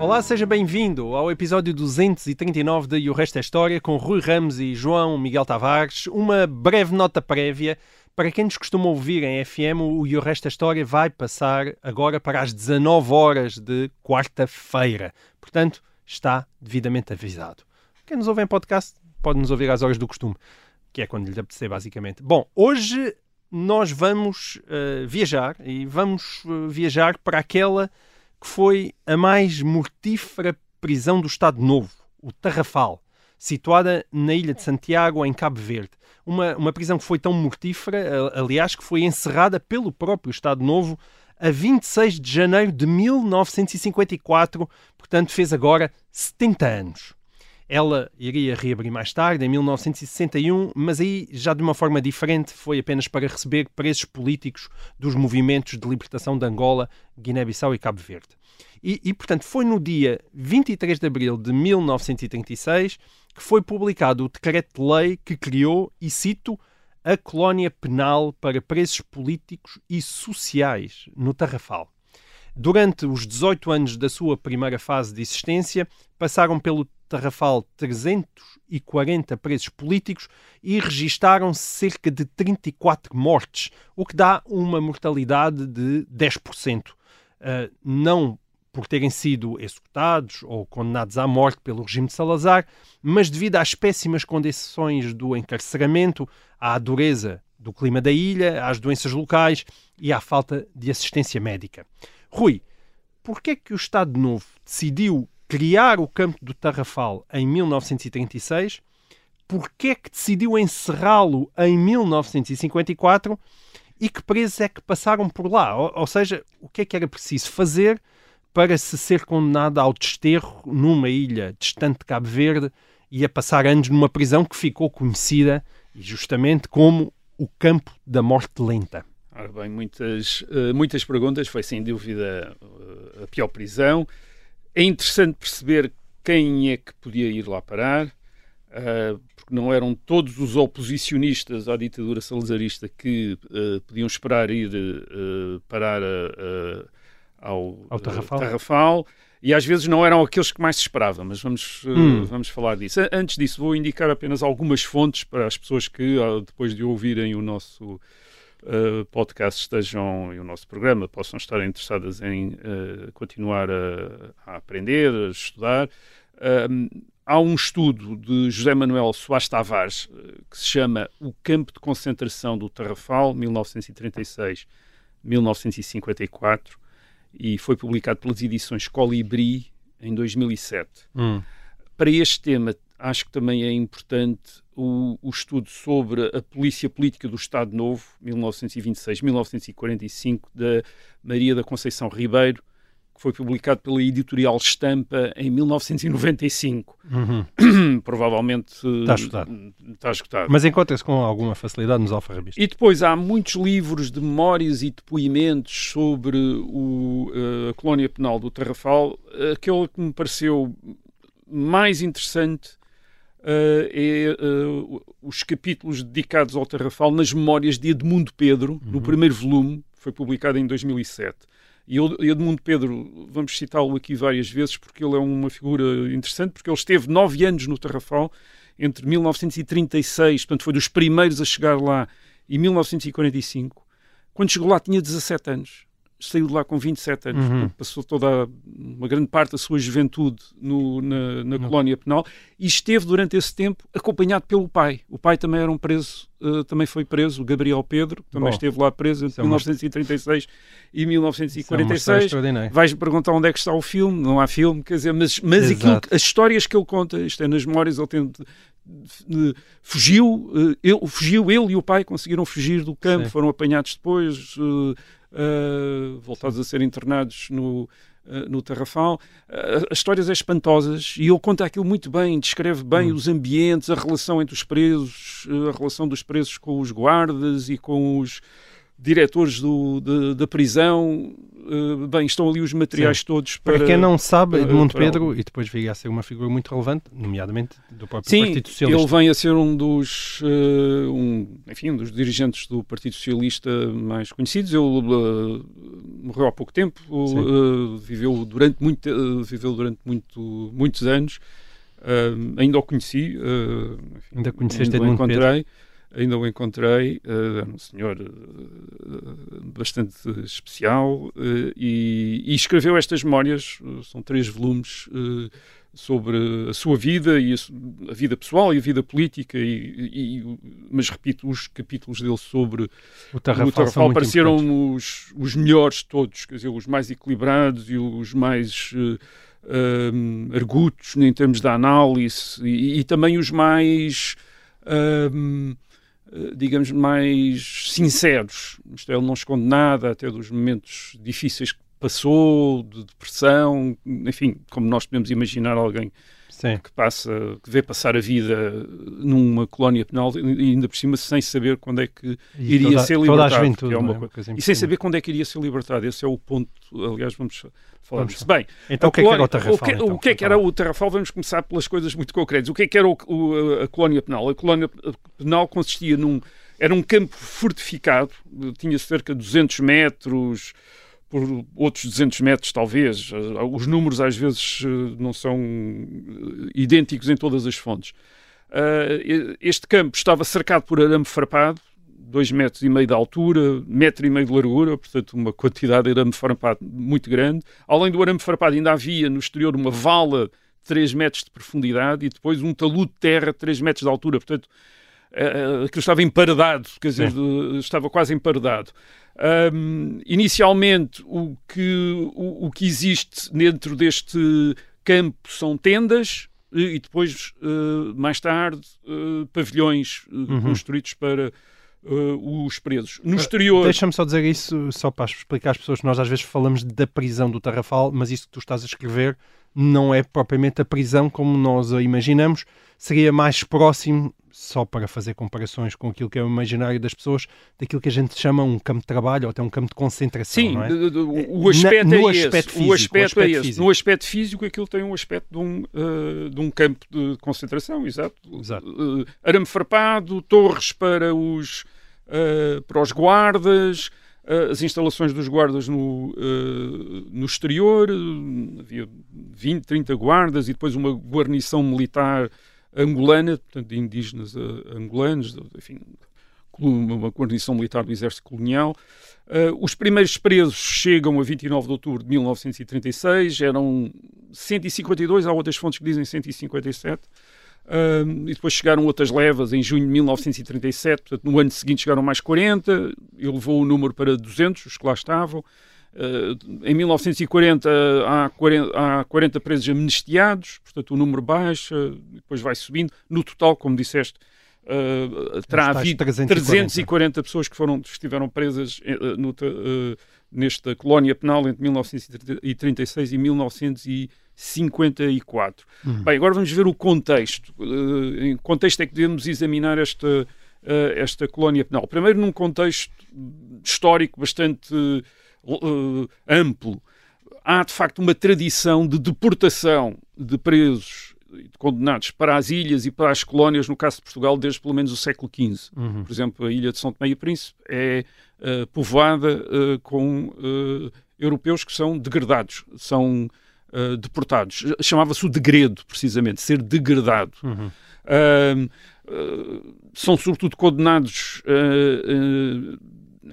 Olá, seja bem-vindo ao episódio 239 de E o Resto é História com Rui Ramos e João Miguel Tavares. Uma breve nota prévia. Para quem nos costuma ouvir em FM, o E o Resto é História vai passar agora para as 19 horas de quarta-feira. Portanto, está devidamente avisado. Quem nos ouve em podcast pode nos ouvir às horas do costume, que é quando lhe apetecer, basicamente. Bom, hoje nós vamos uh, viajar e vamos uh, viajar para aquela que foi a mais mortífera prisão do Estado Novo, o Tarrafal, situada na ilha de Santiago, em Cabo Verde. Uma, uma prisão que foi tão mortífera, aliás, que foi encerrada pelo próprio Estado Novo a 26 de janeiro de 1954, portanto fez agora 70 anos. Ela iria reabrir mais tarde, em 1961, mas aí já de uma forma diferente, foi apenas para receber presos políticos dos movimentos de libertação de Angola, Guiné-Bissau e Cabo Verde. E, e, portanto, foi no dia 23 de abril de 1936 que foi publicado o decreto-lei que criou, e cito, a colónia penal para presos políticos e sociais no Tarrafal. Durante os 18 anos da sua primeira fase de existência, passaram pelo Tarrafal 340 presos políticos e registaram cerca de 34 mortes, o que dá uma mortalidade de 10%. Uh, não por terem sido executados ou condenados à morte pelo regime de Salazar, mas devido às péssimas condições do encarceramento, à dureza do clima da ilha, às doenças locais e à falta de assistência médica. Rui, por que é que o Estado Novo decidiu criar o campo do Tarrafal em 1936? Por que é que decidiu encerrá-lo em 1954? E que presos é que passaram por lá? Ou, ou seja, o que é que era preciso fazer para se ser condenado ao desterro numa ilha distante de Cabo Verde e a passar anos numa prisão que ficou conhecida justamente como o campo da morte lenta. Ora bem, muitas, eh, muitas perguntas, foi sem dúvida eh, a pior prisão. É interessante perceber quem é que podia ir lá parar, eh, porque não eram todos os oposicionistas à ditadura salazarista que podiam esperar ir parar ao, ao Tarrafal. Tarrafal. E às vezes não eram aqueles que mais se esperava, mas vamos, Hum. vamos falar disso. Antes disso, vou indicar apenas algumas fontes para as pessoas que, depois de ouvirem o nosso uh, podcast estejam e o nosso programa possam estar interessadas em uh, continuar a, a aprender, a estudar. Um, há um estudo de José Manuel Soares Tavares uh, que se chama O Campo de Concentração do Tarrafal, 1936-1954, e foi publicado pelas edições Colibri em 2007. Hum. Para este tema, acho que também é importante o, o, estudo sobre a polícia política do Estado Novo, 1926-1945, da Maria da Conceição Ribeiro, que foi publicado pela editorial Estampa em 1995. Uhum. Provavelmente está esgotado. Está esgotado. Mas encontra-se com alguma facilidade nos alfarrabistas. E depois há muitos livros de memórias e depoimentos sobre o, uh, a colónia penal do Tarrafal. Aquele que me pareceu mais interessante é uh, os capítulos dedicados ao Tarrafal nas memórias de Edmundo Pedro, uhum. no primeiro volume, foi publicado em 2007. E Edmundo Pedro, vamos citá-lo aqui várias vezes, porque ele é uma figura interessante, porque ele esteve nove anos no Tarrafal, entre 1936, portanto foi dos primeiros a chegar lá, e 1945. Quando chegou lá tinha 17 anos saiu de lá com 27 anos, uhum. passou toda a, uma grande parte da sua juventude no, na, na uhum. colónia penal e esteve durante esse tempo acompanhado pelo pai. O pai também era um preso, uh, também foi preso, o Gabriel Pedro, também Bom, esteve lá preso entre é 1936 e 1946. É Vais-me perguntar onde é que está o filme, não há filme, quer dizer, mas, mas aquilo, as histórias que ele conta, isto é nas memórias, ele tem fugiu, ele, fugiu, ele e o pai conseguiram fugir do campo, Sim. foram apanhados depois, uh, voltados a ser internados no, uh, no Tarrafal. Uh, as histórias é espantosas e ele conta aquilo muito bem, descreve bem hum. os ambientes, a relação entre os presos, a relação dos presos com os guardas e com os diretores do, de, da prisão. Uh, bem, estão ali os materiais Sim. todos para... para... quem não sabe, Edmundo para... Pedro, e depois veio a ser uma figura muito relevante, nomeadamente do próprio Sim, Partido Socialista. ele vem a ser um dos, uh, um, enfim, um dos dirigentes do Partido Socialista mais conhecidos. Ele uh, morreu há pouco tempo, viveu durante, muito, viveu durante muito, muitos anos. ainda o conheci, enfim, ainda conheceste ainda o encontrei. Pedro ainda o encontrei, uh, um senhor uh, bastante especial, uh, e, e, escreveu estas memórias, são três volumes, sobre a sua vida, e a, a, vida pessoal e a vida política, e, e, mas repito, os capítulos dele sobre o Tarrafal, o Tarrafal pareceram os, os melhores de todos, quer dizer, os mais equilibrados e os mais... Um, argutos em termos da análise e, e também os mais um, eh, digamos, mais sinceros. Isto é, ele não esconde nada, até dos momentos difíceis que passou, de depressão, enfim, como nós podemos imaginar alguém Sim. que passa, que vê passar a vida numa colónia penal e ainda por cima sem saber quando é que e iria toda, ser libertado. Juventude, é uma é? coisa, e sem saber quando é que iria ser libertado. Esse é o ponto, aliás, vamos falar disso. Bem, então o que, colónia, é que era o Tarrafal? O que, então, o que é que era o Tarrafal? Vamos começar pelas coisas muito concretas. O que é que era o, o, a colónia penal? A colónia penal consistia num era um campo fortificado, tinha cerca de 200 metros, por outros 200 metros, talvez. Os números às vezes eh, não são eh, idênticos em todas as fontes. Eh, este campo estava cercado por arame farpado, 2 metros e meio de altura, metro e meio de largura, portanto uma quantidade de arame farpado muito grande. Além do arame farpado ainda havia no exterior uma vala de 3 metros de profundidade e depois um talude de terra de 3 metros de altura, portanto aquilo estava emparedado, quer dizer, estava quase emparedado. Um, inicialmente, o que, o, o, que existe dentro deste campo são tendas e depois, uh, mais tarde, uh, pavilhões uh, uhum. construídos para os presos. No exterior. Deixa-me só dizer isso, só para explicar às pessoas que nós às vezes falamos da prisão do Tarrafal, mas isso que tu estás a escrever não é propriamente a prisão como nós a imaginamos, seria mais próximo só para fazer comparações com aquilo que é o imaginário das pessoas, daquilo que a gente chama um campo de trabalho ou até um campo de concentração. Sim, é? o aspecto Na, é esse. Físico, o aspecto, o é esse. No aspecto físico, aquilo tem um aspecto de um, uh, de um campo de concentração, exato. exato. Uh, arame farpado, torres para os, uh, para os guardas as instalações dos guardas no, uh, no exterior, havia 20, 30 guardas e depois uma guarnição militar angolana, portanto, de indígenas uh, angolanos, enfim, uma guarnição militar do exército colonial. Uh, os primeiros presos chegam a 29 de outubro de 1936, eram 152, há outras fontes que dizem 157. Uh, e depois chegaram outras levas em junho de 1937, portanto, no ano seguinte chegaram mais 40, ele levou o número para 200, os que lá estavam. Uh, em 1940 há 40, há 40 presos amnistiados, portanto o número baixa, depois vai subindo. No total, como disseste, uh, terá havido 340. 340 pessoas que, foram, estiveram presas uh, no, nesta colónia penal entre 1936 e 1954. Uhum. Bem, agora vamos ver o contexto. em que contexto é que devemos examinar esta, esta colónia penal? Primeiro, num contexto histórico bastante uh, amplo. Há, de facto, uma tradição de deportação de presos e de condenados para as ilhas e para as colónias, no caso de Portugal, desde pelo menos o século XV. Uhum. Por exemplo, a ilha de São Tomé e Príncipe é uh, povoada uh, com europeus que são degradados, são deportados. Chamava-se o degredo, precisamente, ser degradado. Uhum. são sobretudo condenados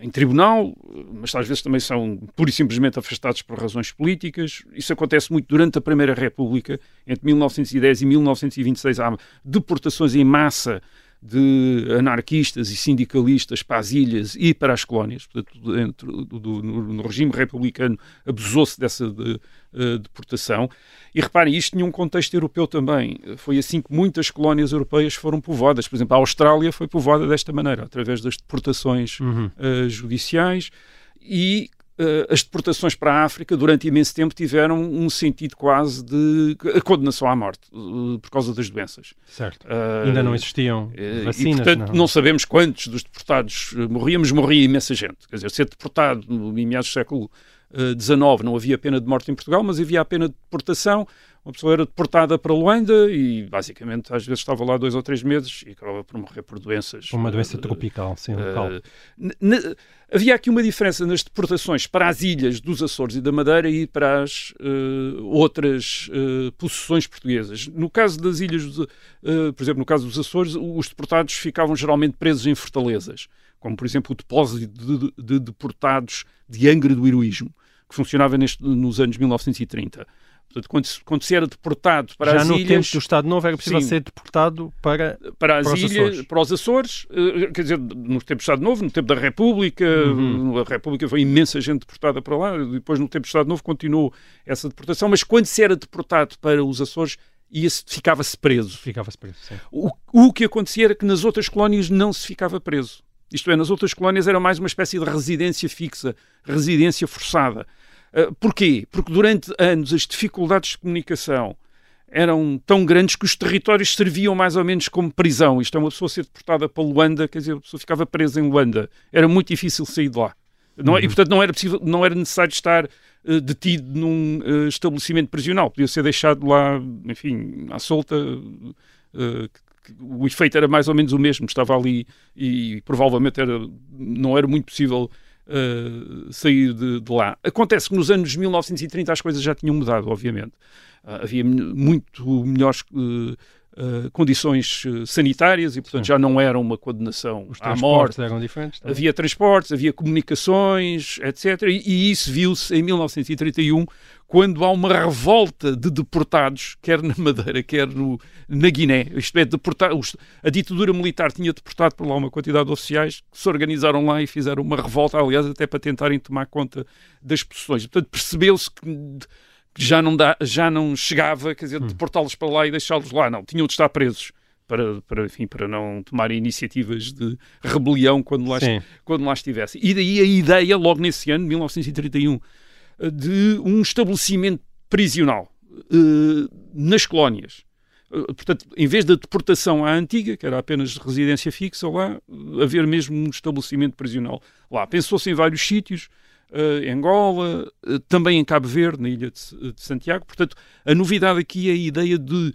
em tribunal, mas às vezes também são pura e simplesmente afastados por razões políticas. Isso acontece muito durante a Primeira República, entre 1910 e 1926 há deportações em massa de anarquistas e sindicalistas para as ilhas e para as colónias. Portanto, dentro do, no, regime republicano abusou-se dessa de, uh, deportação. E reparem, isto tinha um contexto europeu também. Foi assim que muitas colónias europeias foram povoadas. Por exemplo, a Austrália foi povoada desta maneira, através das deportações uhum. uh, judiciais. E as deportações para a África durante imenso tempo tiveram um sentido quase de condenação à morte uh, por causa das doenças. Certo. Uh, Ainda não existiam vacinas. E, portanto, não. não. sabemos quantos dos deportados morriam, mas morria imensa gente. Quer dizer, ser deportado em meados do século XIX não havia pena de morte em Portugal, mas havia a pena de deportação uma pessoa era deportada para Luanda e basicamente às vezes estava lá dois ou três meses e acabava por morrer por doenças. Uma doença uh, tropical, sim, local. Uh, havia aqui uma diferença nas deportações para as ilhas dos Açores e da Madeira e para as uh, outras possessões portuguesas. No caso das ilhas, por exemplo, no caso dos Açores, os deportados ficavam geralmente presos em fortalezas, como por exemplo o depósito de, de, de deportados de Angra do Heroísmo, que funcionava neste, nos anos 1930. Portanto, quando, se, quando se era deportado para Já as no ilhas... tempo do Estado Novo era possível sim, ser deportado para, para as para ilhas, Açores. para os Açores, uh, quer dizer, no tempo do Estado Novo, no tempo da República, uhum. a República foi imensa gente deportada para lá, depois no tempo do Estado Novo continuou essa deportação, mas quando se era deportado para os Açores, ficava-se preso. Ficava-se preso, sim. O, o que acontecia era que nas outras colónias não se ficava preso. Isto é, nas outras colónias era mais uma espécie de residência fixa, residência forçada. Uh, porquê? Porque durante anos as dificuldades de comunicação eram tão grandes que os territórios serviam mais ou menos como prisão. Isto é, uma pessoa ser deportada para Luanda, quer dizer, a pessoa ficava presa em Luanda. Era muito difícil sair de lá. Não, é, uhum. E, portanto, não era, possível, não era necessário estar uh, detido num uh, estabelecimento prisional. Podia ser deixado lá, enfim, à solta. o efeito era mais ou menos o mesmo. Estava ali e provavelmente era, não era muito possível uh, sair de, de, lá. Acontece que nos anos 1930 as coisas já tinham mudado, obviamente. Uh, havia muito melhores uh, condições sanitárias e, portanto, Sim. já não era uma condenação Os à morte. eram diferentes. Também. Havia transportes, havia comunicações, etc. E, e isso viu-se em 1931 quando há uma revolta de deportados, quer na Madeira, quer no, na Guiné. Isto é, deportar, a ditadura militar tinha deportado por lá uma quantidade de oficiais que se organizaram lá e fizeram uma revolta, aliás, até para tentarem tomar conta das posições. Portanto, percebeu-se que já não, dá, já não chegava, quer dizer, hum. deportá-los para lá e deixá-los lá. Não, tinham de estar presos. Para, para, enfim, para não tomarem iniciativas de rebelião quando lá, quando lá estivessem. E daí a ideia, logo nesse ano, 1931, de um estabelecimento prisional uh, nas colónias. Uh, portanto, em vez da deportação à antiga, que era apenas residência fixa lá, haver mesmo um estabelecimento prisional lá. Pensou-se em vários sítios, uh, em Angola, também em Cabo Verde, na ilha de, de Santiago. Portanto, a novidade aqui é a ideia de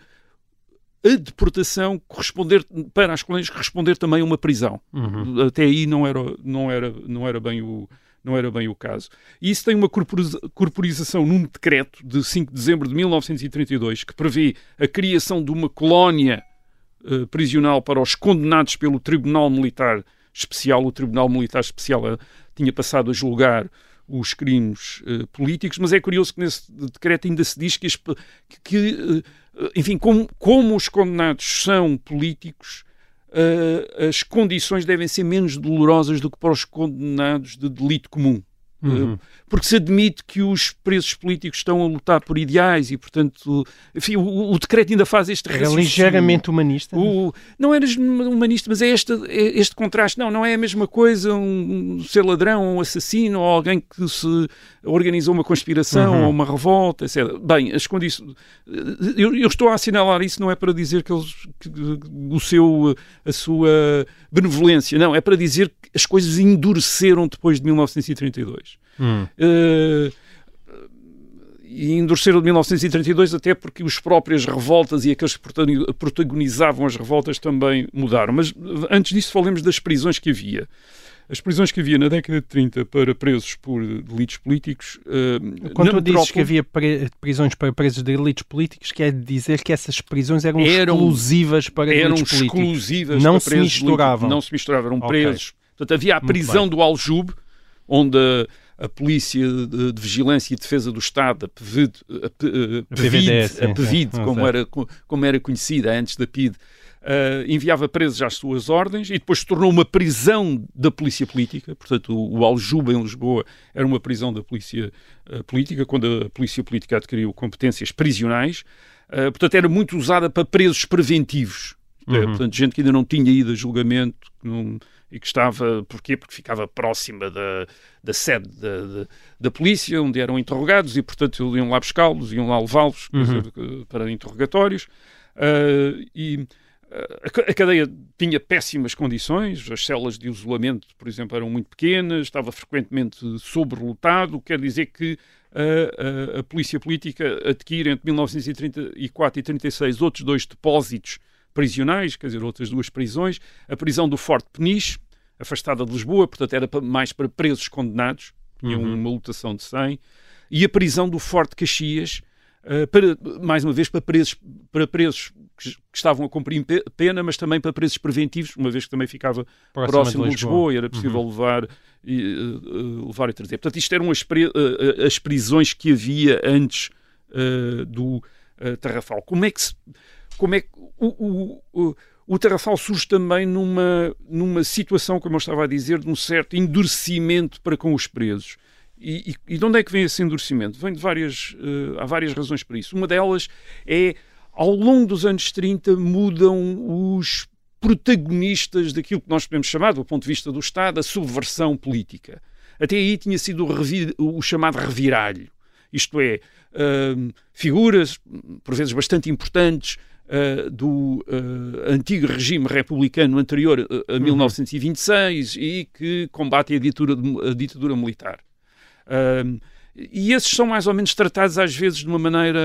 a deportação corresponder para as colónias corresponder também a uma prisão. Uhum. Até aí não era, não era, não era bem o, não era bem o caso. E isso tem uma corporização num decreto de 5 de dezembro de 1932 que prevê a criação de uma colónia uh, prisional para os condenados pelo Tribunal Militar Especial. O Tribunal Militar Especial uh, tinha passado a julgar os crimes uh, políticos, mas é curioso que nesse decreto ainda se diz que, que, enfim, como, como os condenados são políticos, as condições devem ser menos dolorosas do que para os condenados de delito comum. Uhum. Porque se admite que os presos políticos estão a lutar por ideais e, portanto, enfim, o, o decreto ainda faz este Era ligeiramente humanista. O, não era humanista, mas é este, é este contraste. Não, não é a mesma coisa um, um ser ladrão, um assassino, ou alguém que se organizou uma conspiração uhum. ou uma revolta, etc. Bem, as condições. Eu, eu, estou a assinalar isso, não é para dizer que, eles, que o seu, a sua benevolência, não, é para dizer que as coisas endureceram depois de 1932. Hum. Uh, e endureceram de 1932 até porque as próprias revoltas e aqueles que protagonizavam as revoltas também mudaram. Mas antes disso falemos das prisões que havia. As prisões que havia na década de 30 para presos por delitos políticos. Uh, Quando tu dizes que havia prisões para presos de delitos políticos, quer dizer que essas prisões eram, eram exclusivas para eram delitos políticos? Eram exclusivas não se misturavam. Não se misturavam, eram okay. presos. Portanto, havia a prisão do Aljube, onde a, a Polícia de, de, Vigilância e Defesa do Estado, a PVD, a, a, a PVD, como, era, como era conhecida antes da PID, Uh, enviava presos às suas ordens e depois se tornou uma prisão da polícia política. Portanto, o, o Aljuba em Lisboa era uma prisão da polícia uh, política, quando a polícia política adquiriu competências prisionais. Uh, portanto, era muito usada para presos preventivos. Uhum. Portanto, gente que ainda não tinha ido a julgamento que não, e que estava, porquê? Porque ficava próxima da, da sede da, da, da polícia, onde eram interrogados e, portanto, iam lá buscá-los, iam lá levá-los uhum. para interrogatórios. Uh, e a cadeia tinha péssimas condições, as celas de isolamento, por exemplo, eram muito pequenas, estava frequentemente sobrelotado, quer dizer que a, a, a, polícia política adquire entre 1934 e 36 outros dois depósitos prisionais, quer dizer, outras duas prisões, a prisão do Forte Peniche, afastada de Lisboa, portanto era mais para presos condenados, tinha uhum. uma lotação de 100, e a prisão do Forte Caxias, uh, para, mais uma vez para presos, para presos que, que, estavam a cumprir pena, mas também para presos preventivos, uma vez que também ficava próximo, próximo de Lisboa. Lisboa e era possível uhum. levar, e, uh, levar e trazer. Portanto, isto eram as, uh, as prisões que havia antes do Tarrafal. Como é que se, como é que o, o, o, o Tarrafal surge também numa, numa situação, como eu estava a dizer, de um certo endurecimento para com os presos. E, e, e de onde é que vem esse endurecimento? Vem de várias, uh, há várias razões para isso. Uma delas é, ao longo dos anos 30, mudam os protagonistas daquilo que nós podemos chamar, do ponto de vista do Estado, a subversão política. Até aí tinha sido o, o chamado reviralho. Isto é, uh, figuras, por vezes bastante importantes, Uh, do uh, antigo regime republicano anterior a, a 1926 uhum. e que combate a ditadura, a ditadura militar. E esses são mais ou menos tratados às vezes de uma maneira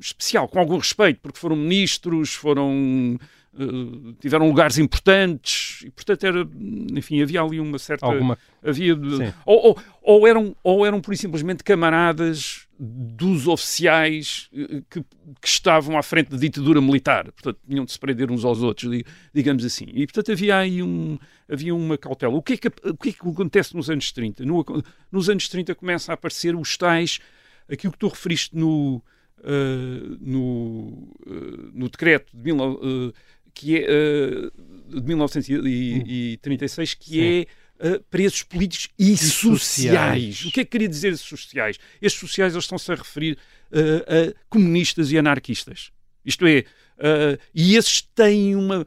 especial, com algum respeito, porque foram ministros, foram Uh, tiveram lugares importantes e portanto era enfim havia ali uma certa Alguma... havia ou, ou, ou, eram ou eram por simplesmente camaradas dos oficiais eh, que, que, estavam à frente da ditadura militar. Portanto tinham de se prender uns aos outros digamos assim. E portanto havia aí um havia uma cautela. O que é que, o que, é que acontece nos anos 30 no, nos anos 30 começa a aparecer os tais aquilo que tu referiste no uh, no, uh, no decreto de mil, uh, que é uh, de 1936, que Sim. é uh, presos políticos e, e sociais. sociais. O que é que queria dizer sociais? Estes sociais eles estão-se a referir uh, a comunistas e anarquistas. Isto é, e esses têm uma.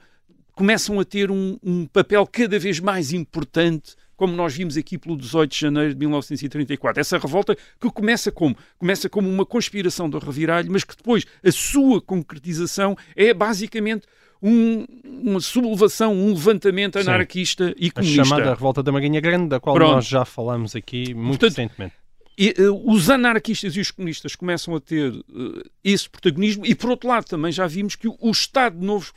começam a ter um, um papel cada vez mais importante como nós vimos aqui pelo 18 de janeiro de 1934. Essa revolta que começa como? Começa como uma conspiração do reviralho, mas que depois a sua concretização é basicamente um, uma sublevação, um levantamento anarquista Sim. e comunista. A chamada Revolta da Marinha Grande, da qual Pronto. nós já falamos aqui muito Portanto, recentemente. E, uh, os anarquistas e os comunistas começam a ter uh, esse protagonismo e, por outro lado, também já vimos que o, o Estado Novo,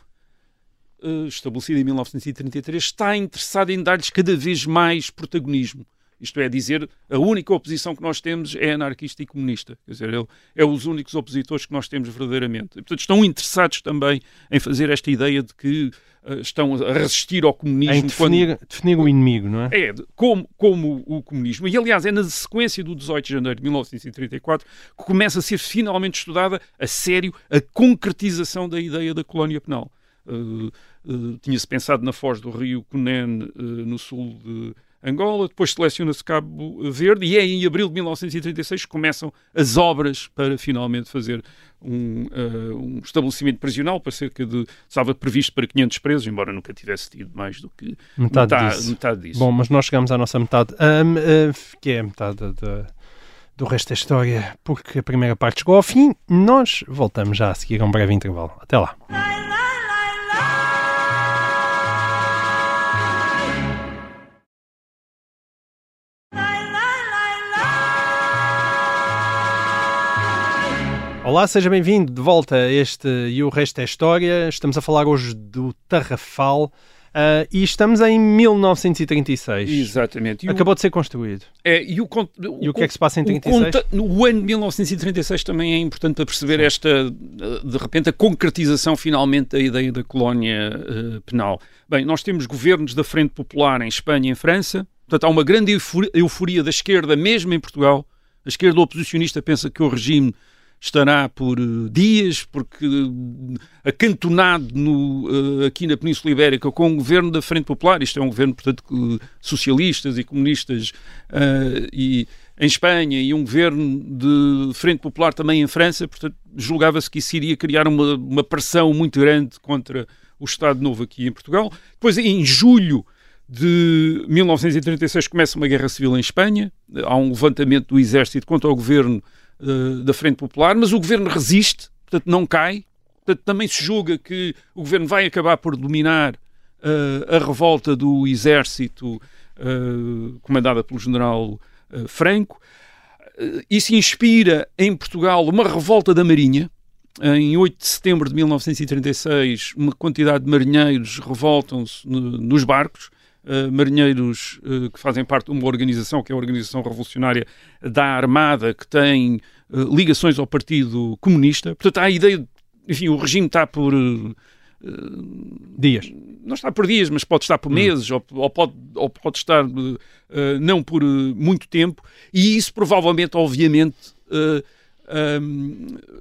uh, estabelecido em 1933, está interessado em dar-lhes cada vez mais protagonismo. Isto é dizer, a única oposição que nós temos é anarquista e comunista. Quer dizer, é, é os únicos opositores que nós temos verdadeiramente. E, portanto, estão interessados também em fazer esta ideia de que uh, estão a resistir ao comunismo. Em definir, quando... definir o inimigo, não é? É, como, como o comunismo. E, aliás, é na sequência do 18 de janeiro de 1934 que começa a ser finalmente estudada a sério a concretização da ideia da colónia penal. Uh, uh, Tinha-se pensado na foz do rio Cunen, no sul de Angola, depois seleciona-se Cabo Verde e é em abril de 1936 que começam as obras para finalmente fazer um, uh, um estabelecimento prisional para cerca de, estava previsto para 500 presos, embora nunca tivesse tido mais do que metade, metade, disso. metade disso. Bom, mas nós chegamos à nossa metade, um, uh, que é a metade da, do resto da história, porque a primeira parte chegou ao fim. Nós voltamos já a seguir a um breve intervalo. Até lá. Olá, seja bem-vindo de volta a este E o Resto é História. Estamos a falar hoje do Tarrafal uh, e estamos em 1936. Exatamente. E Acabou o... de ser construído. É, e o, o, e o que é que se passa em 36? Conta, o ano de 1936 também é importante para perceber Sim. esta, de repente, a concretização finalmente da ideia da colónia uh, penal. Bem, nós temos governos da Frente Popular em Espanha e em França, portanto há uma grande euforia da esquerda, mesmo em Portugal. A esquerda oposicionista pensa que o regime estará por eh, dias, porque eh, acantonado no, eh, aqui na Península Ibérica com o governo da Frente Popular, isto é um governo, portanto, socialistas e comunistas e em Espanha e um governo de Frente Popular também em França, portanto, julgava-se que isso iria criar uma, uma pressão muito grande contra o Estado Novo aqui em Portugal. Depois, em julho de 1936, começa uma guerra civil em Espanha. Há um levantamento do exército contra o governo uh, da Frente Popular, mas o governo resiste, portanto, não cai. Portanto, também se julga que o governo vai acabar por dominar uh, a revolta do exército uh, comandada pelo general Franco. Isso inspira em Portugal uma revolta da Marinha, em 8 de setembro de 1936, uma quantidade de marinheiros revoltam-se nos barcos. Uh, marinheiros uh, que fazem parte de uma organização, que é a Organização Revolucionária da Armada, que tem uh, ligações ao Partido Comunista. Portanto, há a ideia, de, enfim, o regime está por. dias. Não está por dias, mas pode estar por hum. meses, ou, ou, pode, ou pode estar não por muito tempo, e isso provavelmente, obviamente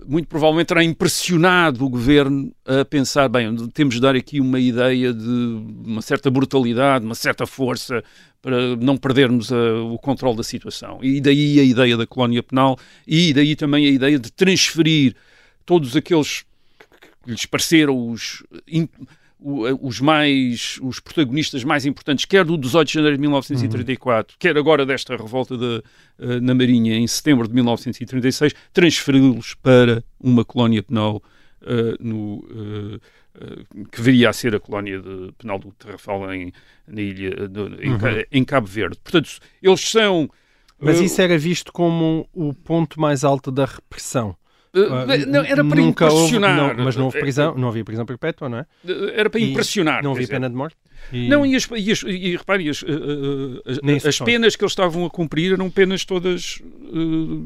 muito provavelmente terá impressionado o governo a pensar, bem, temos de dar aqui uma ideia de uma certa brutalidade, uma certa força para não perdermos a, o controle da situação. E daí a ideia da colónia penal e daí também a ideia de transferir todos aqueles que lhes pareceram os os mais os protagonistas mais importantes, quer do 18 de janeiro de 1934, uhum. quer agora desta revolta de, uh, na Marinha em setembro de 1936, transferi-los para uma colónia penal uh, no, uh, que viria a ser a colónia de, penal do Terrafal em, na ilha, em, uhum. em, Cabo Verde. Portanto, eles são. Mas isso era visto como o ponto mais alto da repressão. Uh, não, era para Nunca impressionar. Houve, não, mas não houve prisão, não havia prisão perpétua, não é? Era para e impressionar. Não havia pena de morte? E... Não, e, as, e, as, e repare, as, as, as penas que eles estavam a cumprir eram penas todas uh,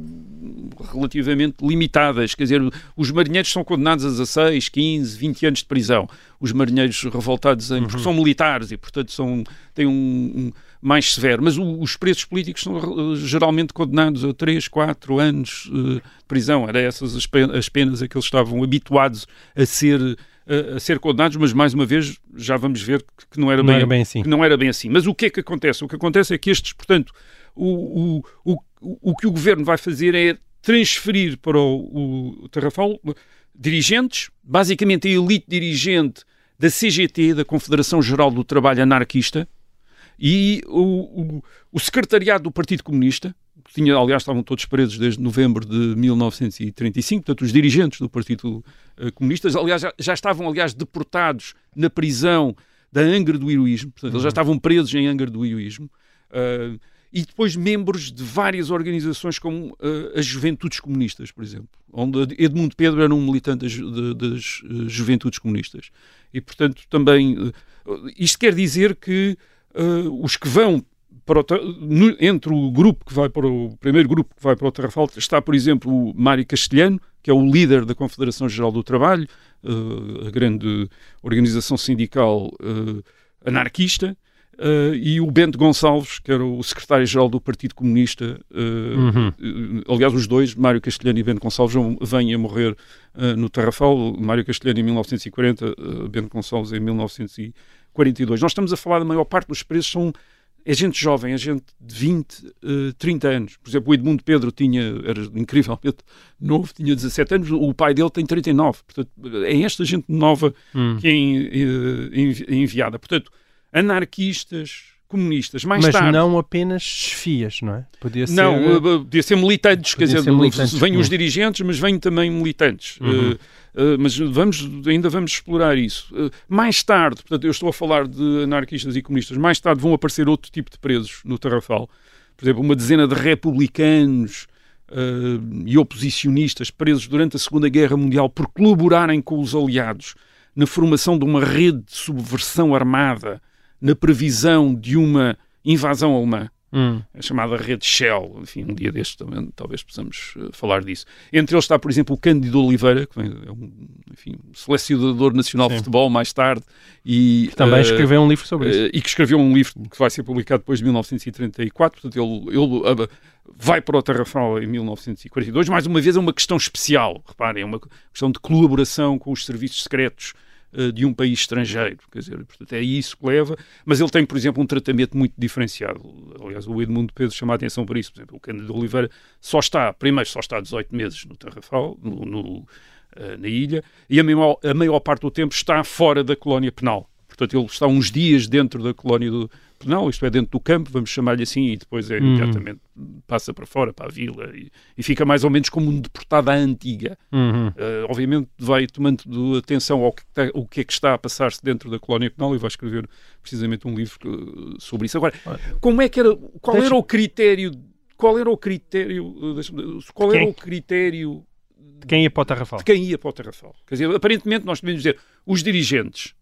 relativamente limitadas. Quer dizer, os marinheiros são condenados a 16, 15, 20 anos de prisão. Os marinheiros revoltados em, uhum. são militares e, portanto, são, têm um, um mais severo. Mas o, os presos políticos são uh, geralmente condenados a 3, 4 anos de prisão. Era essas as penas, as penas a que eles estavam habituados a ser, uh, a ser condenados, mas mais uma vez já vamos ver que, não, era, não bem, era bem assim. não era bem assim. Mas o que é que acontece? O que acontece é que estes, portanto, o, o, o, o que o governo vai fazer é transferir para o, o Tarrafal dirigentes, basicamente a elite dirigente da CGT, da Confederação Geral do Trabalho Anarquista, e o, o, o secretariado do Partido Comunista, que tinha, aliás, estavam todos presos desde novembro de 1935, portanto, os dirigentes do Partido uh, Comunista, aliás, já, já, estavam, aliás, deportados na prisão da Angra do Heroísmo, portanto, uhum. eles já uhum. estavam presos em Angra do Heroísmo. Uh, e depois membros de várias organizações como uh, as Juventudes Comunistas, por exemplo, onde Edmundo Pedro era um militante das, das Juventudes Comunistas. E, portanto, também uh, isto quer dizer que uh, os que vão para o, no, entre o grupo que vai para o primeiro grupo que vai para o Terrafal está, por exemplo, o Mário Castelhano, que é o líder da Confederação Geral do Trabalho, uh, a grande organização sindical uh, anarquista, Uh, e o Bento Gonçalves, que era o secretário-geral do Partido Comunista, uh, uhum. uh, aliás, os dois, Mário Castelhano e Bento Gonçalves, vêm a morrer no Tarrafal, Mário Castelhano em 1940, Bento Gonçalves em 1940. 42. Nós estamos a falar da maior parte dos presos são é gente jovem, é gente de 20, uh, 30 anos. Por exemplo, o Edmundo Pedro tinha, era incrivelmente novo, tinha 17 anos, o pai dele tem 39. Portanto, é esta gente nova hum. que é, é enviada. Portanto, anarquistas, comunistas. Mais Mas tarde, não apenas chefias, não é? Podia ser... Não, uh, podia ser militantes, podia quer dizer, militantes, vêm os dirigentes, mas vêm também militantes. Uhum. Uh, uh, mas vamos, ainda vamos explorar isso. mais tarde, portanto, eu estou a falar de anarquistas e comunistas, mais tarde vão aparecer outro tipo de presos no Tarrafal. Por exemplo, uma dezena de republicanos e oposicionistas presos durante a Segunda Guerra Mundial por colaborarem com os aliados na formação de uma rede de subversão armada na previsão de uma invasão alemã. Hum. A chamada rede Shell, enfim, um dia destes também talvez possamos uh, falar disso. Entre eles está, por exemplo, o Cândido Oliveira, que é um enfim, selecionador nacional Sim. de futebol mais tarde. E, que também uh, escreveu um livro sobre isso. Uh, e que escreveu um livro que vai ser publicado depois de 1934, portanto ele, ele vai para o Tarrafal em 1942. Mais uma vez é uma questão especial, reparem, é uma questão de colaboração com os serviços secretos de um país estrangeiro. Quer dizer, portanto, é isso que leva. Mas ele tem, por exemplo, um tratamento muito diferenciado. Aliás, o Edmundo Pedro chama a atenção para isso. Por exemplo, o Cândido Oliveira só está, primeiro, só está 18 meses no Tarrafal, no, no uh, na ilha, e a maior, a maior parte do tempo está fora da colónia penal. Portanto, ele está uns dias dentro da colónia do, penal, isto é, dentro do campo, vamos chamar-lhe assim, e depois é Uhum. imediatamente passa para fora, para a vila, e, e fica mais ou menos como um deportado à antiga. Uhum. Uh, obviamente vai tomando atenção ao que, está- o que é que está a passar-se dentro da colónia penal e vai escrever precisamente um livro uh, sobre isso. Agora, como é que era, qual era o critério, qual era o critério, deixa-me- qual era o critério De quem ia para o Tarrafal? de quem ia para o Terrafal? Quer dizer, aparentemente nós podemos dizer os dirigentes,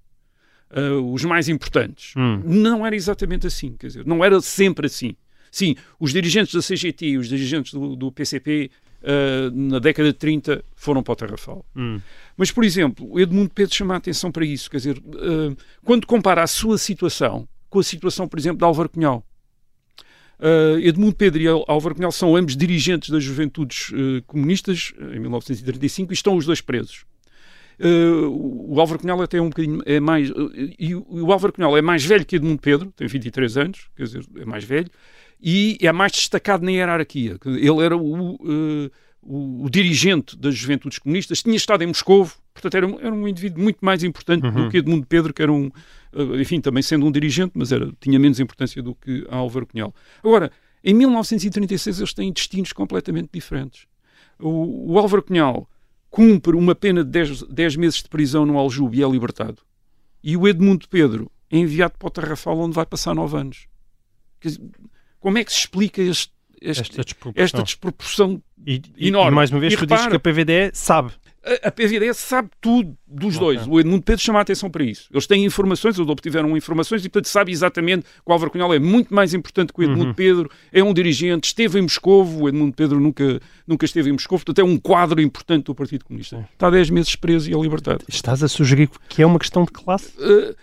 uh, os mais importantes. Hum. Não era exatamente assim, quer dizer, não era sempre assim. Sim, os dirigentes da CGT e os dirigentes do, do PCP uh, na década de 30 foram para o Terrafal. Hum. Mas, por exemplo, o Edmundo Pedro chama a atenção para isso. Quer dizer, uh, quando compara a sua situação com a situação, por exemplo, de Álvaro Cunhal. Uh, Edmundo Pedro e Álvaro Cunhal são ambos dirigentes das Juventudes uh, Comunistas em 1935 e estão os dois presos. Uh, o Álvaro Cunhal até é um bocadinho é mais uh, e o, Álvaro Cunhal é mais velho que Edmundo Pedro, tem 23 anos, quer dizer, é mais velho e é mais destacado na hierarquia. Ele era o, uh, o, o dirigente das Juventudes Comunistas, tinha estado em Moscovo, portanto era, um- era um indivíduo muito mais importante Uhum. do que Edmundo Pedro, que era um, enfim, também sendo um dirigente, mas era, tinha menos importância do que Álvaro Cunhal. Agora, em 1936 eles têm destinos completamente diferentes. O, o Álvaro Cunhal cumpre uma pena de 10, 10 meses de prisão no Aljube e é libertado. E o Edmundo Pedro é enviado para o Tarrafal, onde vai passar 9 anos. Dizer, como é que se explica este- este- Esta desproporção. esta desproporção E, enorme. e mais uma vez, E tu dizes repara- que a PVD sabe. A, a sabe tudo dos Ok. dois. O Edmundo Pedro chama a atenção para isso. Eles têm informações, eles obtiveram informações e, portanto, sabe exatamente que o Álvaro Cunhal é muito mais importante que o Edmundo Uhum. Pedro, é um dirigente, esteve em Moscovo, o Edmundo Pedro nunca, nunca esteve em Moscovo, portanto, é um quadro importante do Partido Comunista. Está há 10 meses preso e é libertado. Estás a sugerir que é uma questão de classe? Uh,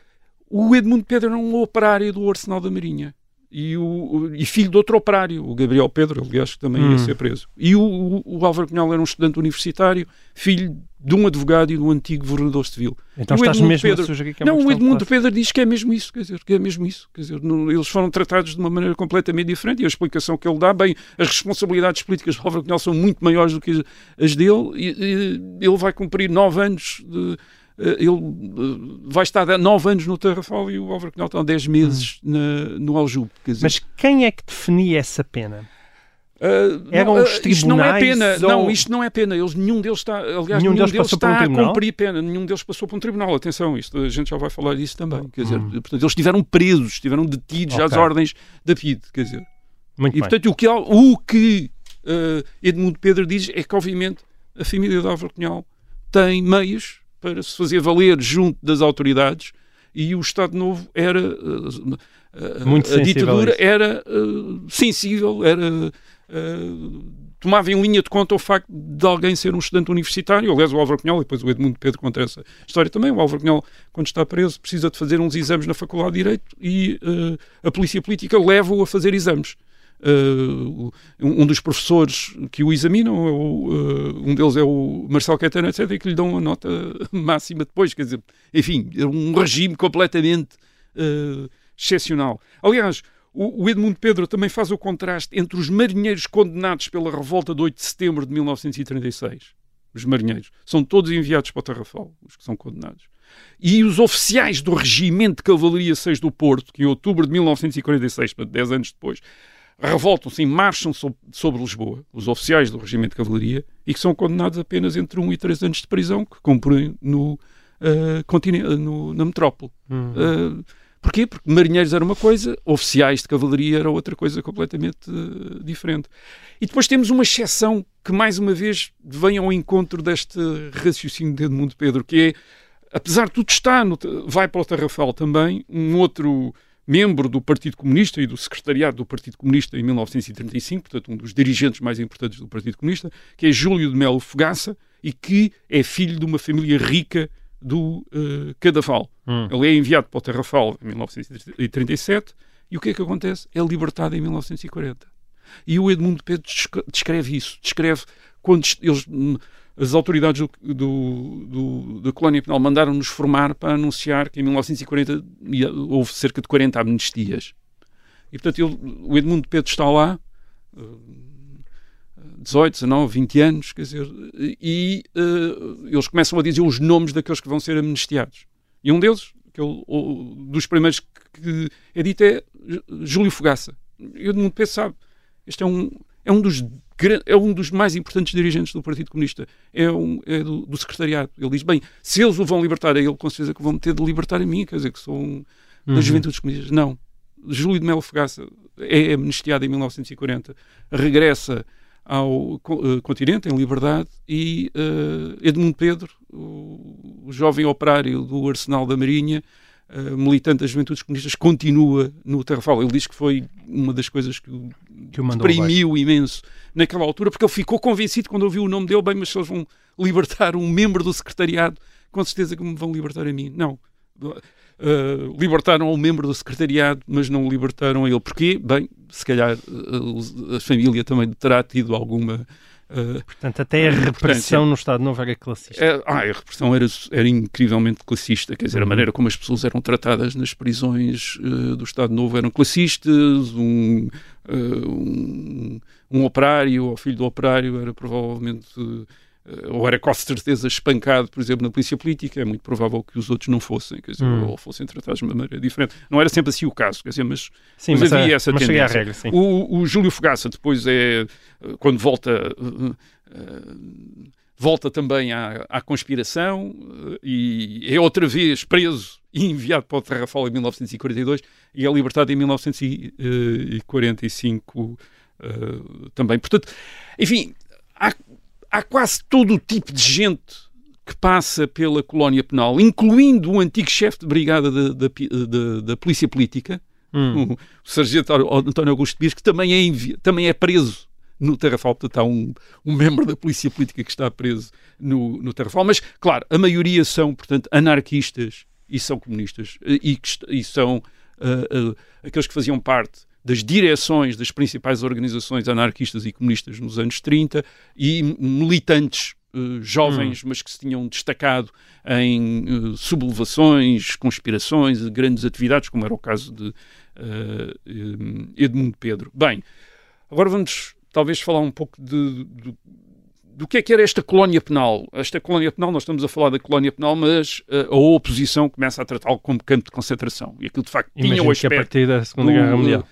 o Edmundo Pedro era um operário do Arsenal da Marinha. E, o, e filho de outro operário, o Gabriel Pedro, aliás, que também Hum. ia ser preso. E o, o, Álvaro Cunhal era um estudante universitário, filho de um advogado e do antigo governador civil. Então E o estás mesmo Pedro- a sugerir que é não, o de Edmundo? Pedro diz que é mesmo isso, quer dizer, que é mesmo isso. Quer dizer, não- eles foram tratados de uma maneira completamente diferente e a explicação que ele dá, bem, as responsabilidades políticas de Álvaro Cunhal são muito maiores do que as, dele e, e ele vai cumprir nove anos de, ele eh, vai estar nove anos no Terrafal e o Álvaro Cunhal está há dez meses na- no Aljube. Hum. Mas quem é que definia essa pena? Uh, Eram não, os uh, isto não é tribunais pena, ou- não, isto não é pena. Eles, nenhum deles está, aliás, Nenhum nenhum, deles deles, por um está a cumprir pena, nenhum deles passou por um tribunal. Atenção, isto, a gente já vai falar disso também. Quer dizer, Hum. portanto, eles estiveram presos, estiveram detidos às Ok. ordens da PID. Quer dizer, Muito e bem. portanto, o que, o que uh, Edmundo Pedro diz é que, obviamente, a família de Álvaro Cunhal tem meios para se fazer valer junto das autoridades e o Estado Novo era. uh, uh, Muito a a ditadura isso. era uh, sensível, era. tomava em linha de conta o facto de alguém ser um estudante universitário. Aliás, o Álvaro Cunhal, e depois o Edmundo Pedro conta essa história também. O Álvaro Cunhal, quando está preso, precisa de fazer uns exames na Faculdade de Direito e uh, a polícia política leva-o a fazer exames. Uh, um dos professores que o examinam, é o, uh, um deles é o Marcelo Caetano, etc., e que lhe dão a nota máxima depois. Quer dizer, enfim, é um regime completamente uh, excepcional. Aliás, o, o Edmundo Pedro também faz o contraste entre os marinheiros condenados pela revolta de 8 de setembro de 1936. Os marinheiros. São todos enviados para o Tarrafal, os que são condenados. E os oficiais do Regimento de Cavalaria 6 do Porto, que em outubro de 1946, portanto, 10 anos depois, revoltam-se e marcham sob- sobre Lisboa, os oficiais do Regimento de Cavalaria, e que são condenados apenas entre 1 e 3 anos de prisão, que cumprem no, continen- no- na metrópole. Hum. Uh, porquê? Porque marinheiros era uma coisa, oficiais de cavalaria era outra coisa completamente uh, diferente. E depois temos uma exceção que, mais uma vez, vem ao encontro deste raciocínio de Edmundo Pedro, que é, apesar de tudo estar, no, vai para o Tarrafal também, um outro membro do Partido Comunista e do secretariado do Partido Comunista em 1935, portanto um dos dirigentes mais importantes do Partido Comunista, que é Júlio de Melo Fogaça e que é filho de uma família rica do uh, Cadaval. Hum. Ele é enviado para o Terrafal em 1937 e o que é que acontece? É libertado em 1940. E o Edmundo Pedro descre- descreve isso. Descreve quando eles, as autoridades do, do- do- da colónia penal mandaram-nos formar para anunciar que em 1940 ia- houve cerca de 40 amnistias. E, portanto, ele- o Edmundo Pedro está lá, hum, 18, 19, 20 anos, quer dizer, e uh, eles começam a dizer os nomes daqueles que vão ser amnistiados. E um deles, que é o, o dos primeiros que, é dito, é Júlio Fogaça. Eu não penso, sabe, este é um, é um dos é um dos mais importantes dirigentes do Partido Comunista, é, um, é do, do, secretariado. Ele diz: bem, se eles o vão libertar a ele, com certeza que vão ter de libertar a mim, quer dizer, que sou um, uhum. das juventudes comunistas. Não. Júlio de Melo Fogaça é amnistiado em 1940, regressa ao uh, continente em liberdade e uh, Edmundo Pedro, o, o, jovem operário do Arsenal da Marinha, uh, militante das Juventudes Comunistas, continua no Terrafal. Ele diz que foi uma das coisas que o, que o deprimiu imenso naquela altura, porque ele ficou convencido quando ouviu o nome dele, bem, mas se eles vão libertar um membro do secretariado, com certeza que me vão libertar a mim. Não. Uh, libertaram um membro do secretariado, mas não o libertaram a ele. Porquê? Bem, se calhar uh, a família também terá tido alguma. Uh, Portanto, até a repressão no Estado Novo era classista. É, ah, a repressão era, era incrivelmente classista, quer dizer, a uhum. maneira como as pessoas eram tratadas nas prisões do Estado Novo eram classistas, um, um, um operário ou filho do operário era provavelmente eh, ou era com certeza espancado, por exemplo, na polícia política, é muito provável que os outros não fossem, quer dizer, hum. ou fossem tratados de uma maneira diferente. Não era sempre assim o caso, quer dizer, mas, sim, mas, mas havia essa mas tendência. Regra, o, o, Júlio Fogaça depois é, eh, quando volta... Uh, uh, volta também à, à, conspiração e é outra vez preso e enviado para o Terrafal em 1942 e é libertado em 1945 uh, também. Portanto, enfim, há há quase todo o tipo de gente que passa pela colónia penal, incluindo o antigo chefe de brigada da, da, da, Polícia Política, hum. o, o sargento António Augusto Pires, que também é, também é preso no Terrafal. Portanto, há um, um membro da Polícia Política que está preso no, no Terrafal. Mas, claro, a maioria são, portanto, anarquistas e são comunistas e, e são uh, uh, aqueles que faziam parte das direções das principais organizações anarquistas e comunistas nos anos 30 e militantes uh, jovens, hum. mas que se tinham destacado em uh, sublevações, conspirações, grandes atividades, como era o caso de uh, Edmundo Pedro. Bem, agora vamos talvez falar um pouco de, de do que é que era esta colónia penal. Esta colónia penal, nós estamos a falar da colónia penal, mas a oposição começa a tratá-lo como campo de concentração. E aquilo, de facto, Imagino tinha o aspecto... que a partir da Segunda Guerra Mundial.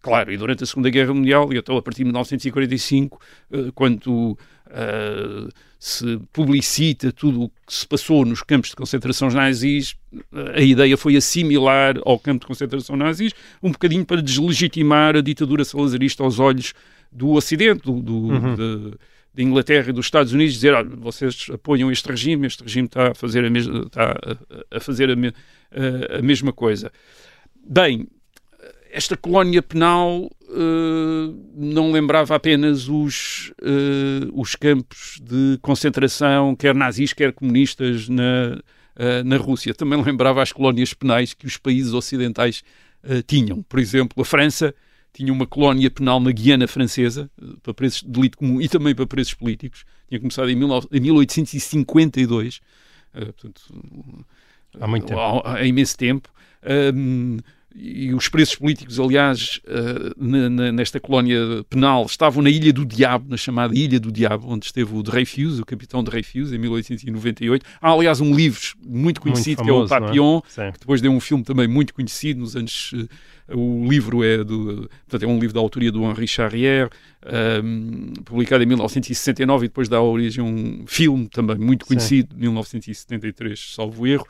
Claro, e durante a Segunda Guerra Mundial, e até a partir de 1945, uh, quando uh, se publicita tudo o que se passou nos campos de concentração nazis, a ideia foi assimilar ao campo de concentração nazis, um bocadinho para deslegitimar a ditadura salazarista aos olhos do Ocidente, do, do uhum. de, de Inglaterra e dos Estados Unidos dizer, olha, vocês apoiam este regime, este regime está a fazer a, mes está a, a fazer a, me a, mesma coisa. Bem, esta colónia penal uh, não lembrava apenas os, uh, os campos de concentração, quer nazis, quer comunistas, na, uh, na Rússia. Também lembrava as colónias penais que os países ocidentais tinham. Por exemplo, a França tinha uma colónia penal na Guiana Francesa, para presos de delito comum e também para presos políticos. Tinha começado em, 19, em 1852, uh, eh, portanto, há muito tempo. Há, há imenso tempo. Um, e os presos políticos, aliás, na, nesta colónia penal, estavam na Ilha do Diabo, na chamada Ilha do Diabo, onde esteve o Dreyfus, o capitão Dreyfus, em 1898. Há, aliás, um livro muito conhecido, muito famoso, que é o é? Papillon, é? que depois deu um filme também muito conhecido nos anos... Uh, o livro é, do, portanto, é um livro da autoria do Henri Charrière, um, publicado em 1969 e depois dá origem a um filme também muito conhecido, de 1973, salvo erro.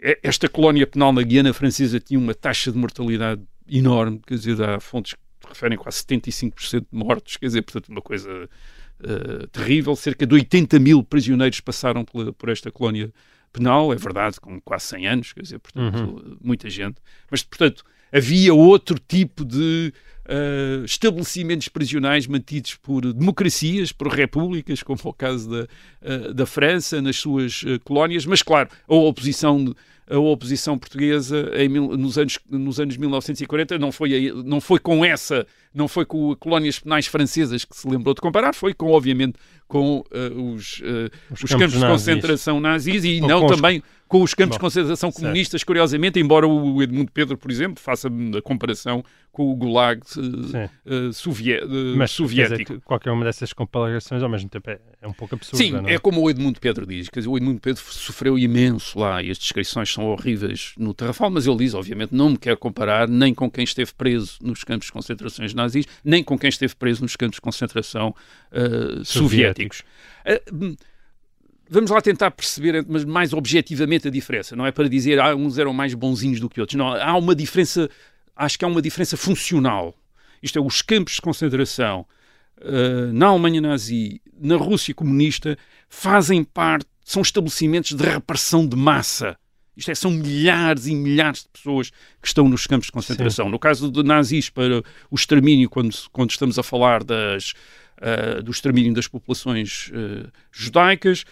É, esta colónia penal na Guiana Francesa tinha uma taxa de mortalidade enorme, quer dizer, há fontes que referem quase 75% de mortos, quer dizer, portanto, uma coisa uh, terrível. Cerca de 80 mil prisioneiros passaram por, por esta colónia penal, é verdade, com quase 100 anos, quer dizer, portanto, uhum. muita gente. Mas, portanto, havia outro tipo de uh, estabelecimentos prisionais mantidos por democracias, por repúblicas, como é o caso da, uh, da França, nas suas uh, colónias, mas claro, a oposição a oposição portuguesa em, nos, anos, nos anos 1940 não foi, não foi com essa, não foi com colónias penais francesas que se lembrou de comparar, foi com, obviamente, com os, os, os, campos, campos de concentração nazis e Ou não também com os campos Bom, de concentração certo. comunistas, curiosamente, embora o Edmundo Pedro, por exemplo, faça a comparação com o Gulag sovié- eh, Mas quer dizer soviético. que qualquer uma dessas comparações ao mesmo tempo é, é um pouco absurda, Sim, não é como o Edmundo Pedro diz. Quer dizer, o Edmundo Pedro sofreu imenso lá e as descrições são horríveis no Tarrafal, mas ele diz, obviamente, não me quero comparar nem com quem esteve preso nos campos de concentrações nazis, nem com quem esteve preso nos campos de concentração eh, soviéticos. Vamos lá tentar perceber, mas mais objetivamente, a diferença. Não é para dizer ah, uns eram mais bonzinhos do que outros. Não, há uma diferença, acho que há uma diferença funcional. Isto é, os campos de concentração eh, na Alemanha nazi, na Rússia comunista, fazem parte, são estabelecimentos de repressão de massa. Isto é, são milhares e milhares de pessoas que estão nos campos de concentração. No caso de nazis, para o extermínio, quando, quando estamos a falar das, ah, do extermínio das populações ah, judaicas,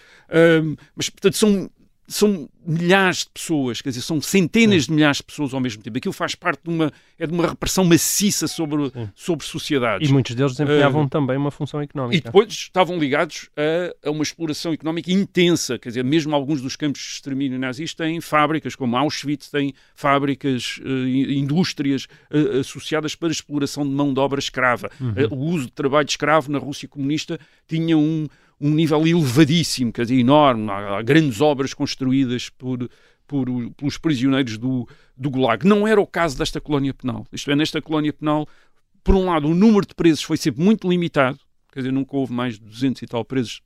mas, portanto, são, são milhares de pessoas, quer dizer, são centenas de milhares de pessoas ao mesmo tempo. Aquilo faz parte de uma, é de uma repressão maciça sobre, sobre sociedades. E muitos deles desempenhavam também uma função E económica. depois estavam ligados a, a uma exploração económica intensa, quer dizer, mesmo alguns dos campos de extermínio nazis têm fábricas, como Auschwitz tem fábricas, in- indústrias eh, associadas para a exploração de mão de obra escrava. Eh, o uso de trabalho escravo na Rússia comunista tinha um, um nível elevadíssimo, quer dizer, enorme. Há, há grandes obras construídas por, por pelos prisioneiros do, do Gulag. Não era o caso desta colónia penal. Isto é, nesta colónia penal, por um lado, o número de presos foi sempre muito limitado, quer dizer, nunca houve mais de 200 e tal presos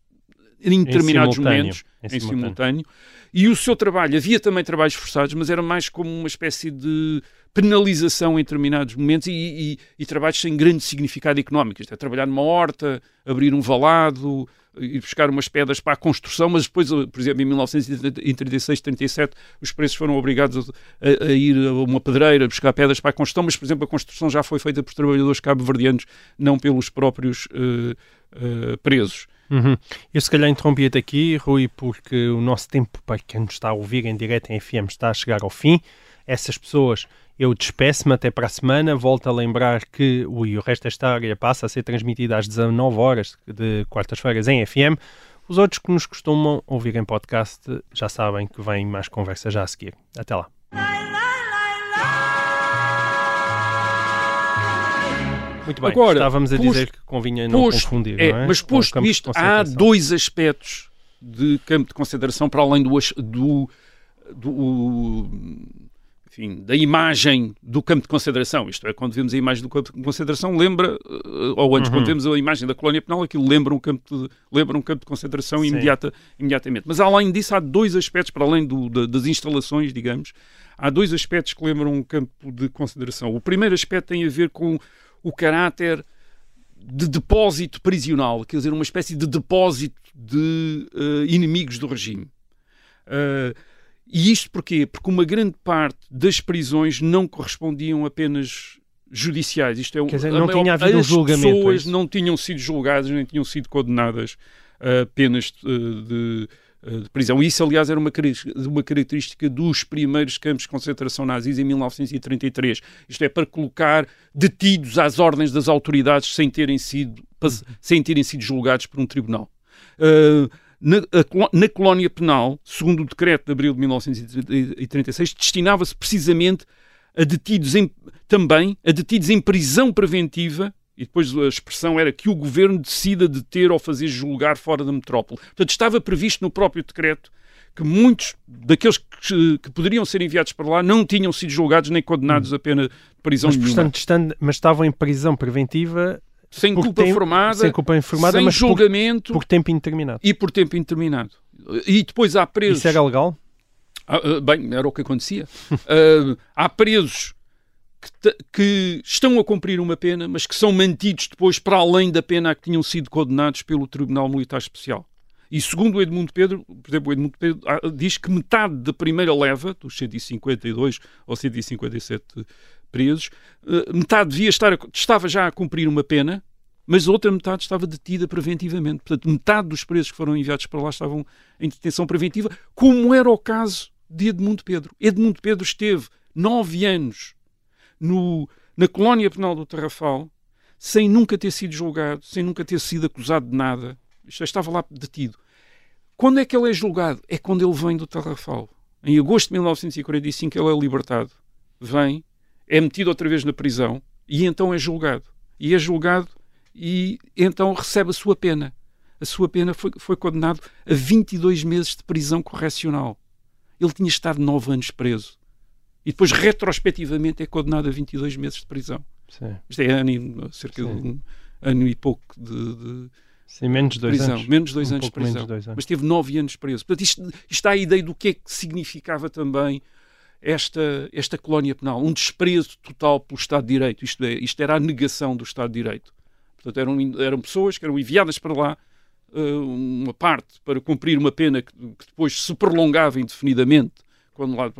em determinados simultâneo. momentos, Em em, simultâneo. simultâneo. E o seu trabalho, havia também trabalhos forçados, mas era mais como uma espécie de penalização em determinados momentos e, e- e trabalhos sem grande significado económico. Isto é, trabalhar numa horta, abrir um valado, ir buscar umas pedras para a construção, mas depois, por exemplo, em 1936, 37, os presos foram obrigados a, a ir a uma pedreira buscar pedras para a construção, mas, por exemplo, a construção já foi feita por trabalhadores cabo-verdianos, não pelos próprios eh, eh, presos. Uhum. Eu se calhar interrompi-te aqui, Rui, porque o nosso tempo para quem nos está a ouvir em direto em FM está a chegar ao fim. Essas pessoas, eu despeço-me até para a semana. Volto a lembrar que o, o resto desta área passa a ser transmitido às 19 horas de quartas-feiras em FM. Os outros que nos costumam ouvir em podcast já sabem que vem mais conversa já a seguir. Até lá. Muito bem, Agora, estávamos a posto- dizer que convinha não posto- confundir, é, não é? Mas posto isto, há dois aspectos de campo de concentração para além do, do, do- enfim, da imagem do campo de concentração. Isto é, quando vemos a imagem do campo de concentração, lembra, eh, ou antes, Uhum. quando vemos a imagem da colónia penal, aquilo lembra um campo de, lembra um campo de concentração Sim. imediata, imediatamente. Mas além disso, há dois aspectos, para além do- da- das instalações, digamos, há dois aspectos que lembram um campo de concentração. O primeiro aspecto tem a ver com o caráter de depósito prisional, quer dizer, uma espécie de depósito de eh, inimigos do regime. Eh, e isto porquê? Porque uma grande parte das prisões não correspondiam a penas judiciais. Isto é, Quer dizer, não maior- tinha havido um as julgamento, é pessoas isso? não tinham sido julgadas, nem tinham sido condenadas a penas eh, de, eh, de prisão. Isso, aliás, era uma, uma característica dos primeiros campos de concentração nazis em 1933. Isto é, para colocar detidos às ordens das autoridades sem terem sido, sem terem sido julgados por um tribunal. Uh, na, a na colónia penal, segundo o decreto de abril de 1936, destinava-se precisamente a detidos em, também a detidos em prisão preventiva e depois a expressão era que o governo decida deter ou fazer julgar fora da metrópole. Portanto, estava previsto no próprio decreto que muitos daqueles que, que poderiam ser enviados para lá não tinham sido julgados nem condenados a pena de prisão Mas, nenhuma. portanto, estando- mas estavam em prisão preventiva sem por culpa tempo- formada, sem culpa informada, sem mas por, julgamento por tempo indeterminado. e por tempo indeterminado. E depois há presos. Isso era legal? Ah, ah, bem, era o que acontecia. Ah, há presos que, que estão a cumprir uma pena, mas que são mantidos depois para além da pena a que tinham sido condenados pelo Tribunal Militar Especial. E segundo o Edmundo Pedro, por exemplo, o Edmundo Pedro ah, diz que metade da primeira leva, dos 152 ou 157 presos, ah, metade devia estar, estava já a cumprir uma pena, mas a outra metade estava detida preventivamente. Portanto, metade dos presos que foram enviados para lá estavam em detenção preventiva, como era o caso de Edmundo Pedro. Edmundo Pedro esteve nove anos no, na colónia penal do Tarrafal sem nunca ter sido julgado, sem nunca ter sido acusado de nada. Estava lá detido. Quando é que ele é julgado? É quando ele vem do Tarrafal. Em agosto de 1945 ele é libertado, vem, é metido outra vez na prisão e então é julgado. E é julgado e então recebe a sua pena. A sua pena foi, foi condenado a 22 meses de prisão correcional. Ele tinha estado 9 anos preso. E depois, retrospectivamente, é condenado a 22 meses de prisão. Sim. Isto é ano cerca de um ano e pouco de, de Sim, menos de dois prisão. anos. Menos de dois Um anos de prisão. dois anos. Mas teve 9 anos preso. Portanto, isto, isto a ideia do que é que significava também esta, esta colónia penal. Um desprezo total pelo Estado de Direito. Isto, é, isto era a negação do Estado de Direito. Portanto, eram, eram pessoas que eram enviadas para lá, eh, uma parte para cumprir uma pena que, que depois se prolongava indefinidamente. Quando lá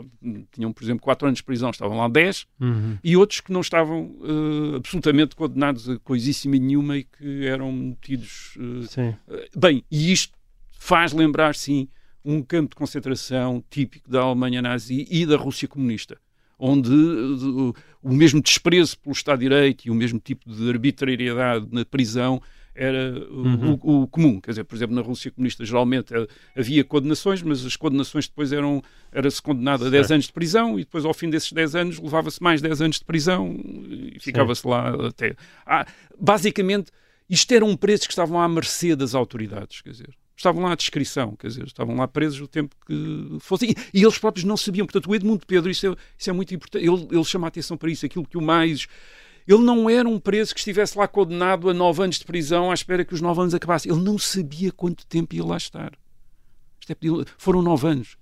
tinham, por exemplo, 4 anos de prisão, estavam lá 10, Uhum. e outros que não estavam eh, absolutamente condenados a coisíssima nenhuma e que eram metidos. Sim. bem, e isto faz lembrar, sim, um campo de concentração típico da Alemanha nazi e da Rússia comunista, onde eh, o mesmo desprezo pelo Estado de Direito e o mesmo tipo de arbitrariedade na prisão era o- Uhum. o, o comum. Quer dizer, por exemplo, na Rússia comunista geralmente eh, havia condenações, mas as condenações depois eram era-se condenado a 10 Certo. anos de prisão e depois ao fim desses 10 anos levava-se mais 10 anos de prisão e ficava-se lá até. Ah, basicamente, isto eram presos que estavam à mercê das autoridades, quer dizer. Estavam lá à descrição, quer dizer, estavam lá presos o tempo que fosse. E, eles próprios não sabiam. Portanto, o Edmundo Pedro, isso é, isso é muito importante. Ele, ele chama a atenção para isso, aquilo que o mais. Ele não era um preso que estivesse lá condenado a nove anos de prisão à espera que os nove anos acabassem. Ele não sabia quanto tempo ia lá estar. É, foram nove anos.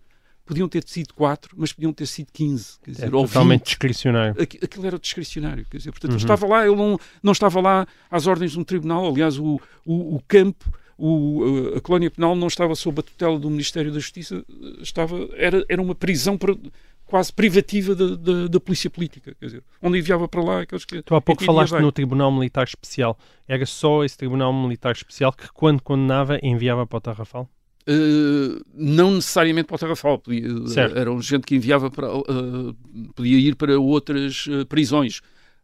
Podiam ter sido quatro, mas podiam ter sido quinze. Quer dizer, É totalmente 20. discricionário. Aqui- aquilo era discricionário, quer dizer, portanto, Uhum. ele estava lá, ele não, não estava lá às ordens de um tribunal, aliás, o, o, o campo, o, a colónia penal não estava sob a tutela do Ministério da Justiça, estava, era, era uma prisão para- quase privativa da, polícia política, quer dizer, onde enviava para lá aqueles que... Tu há pouco falaste bem. no Tribunal Militar Especial. Era só esse Tribunal Militar Especial que, quando condenava, enviava para o Tarrafal? Uh, não necessariamente para o Tarrafal, podia, Certo. era gente que enviava para, uh, podia ir para outras uh, prisões.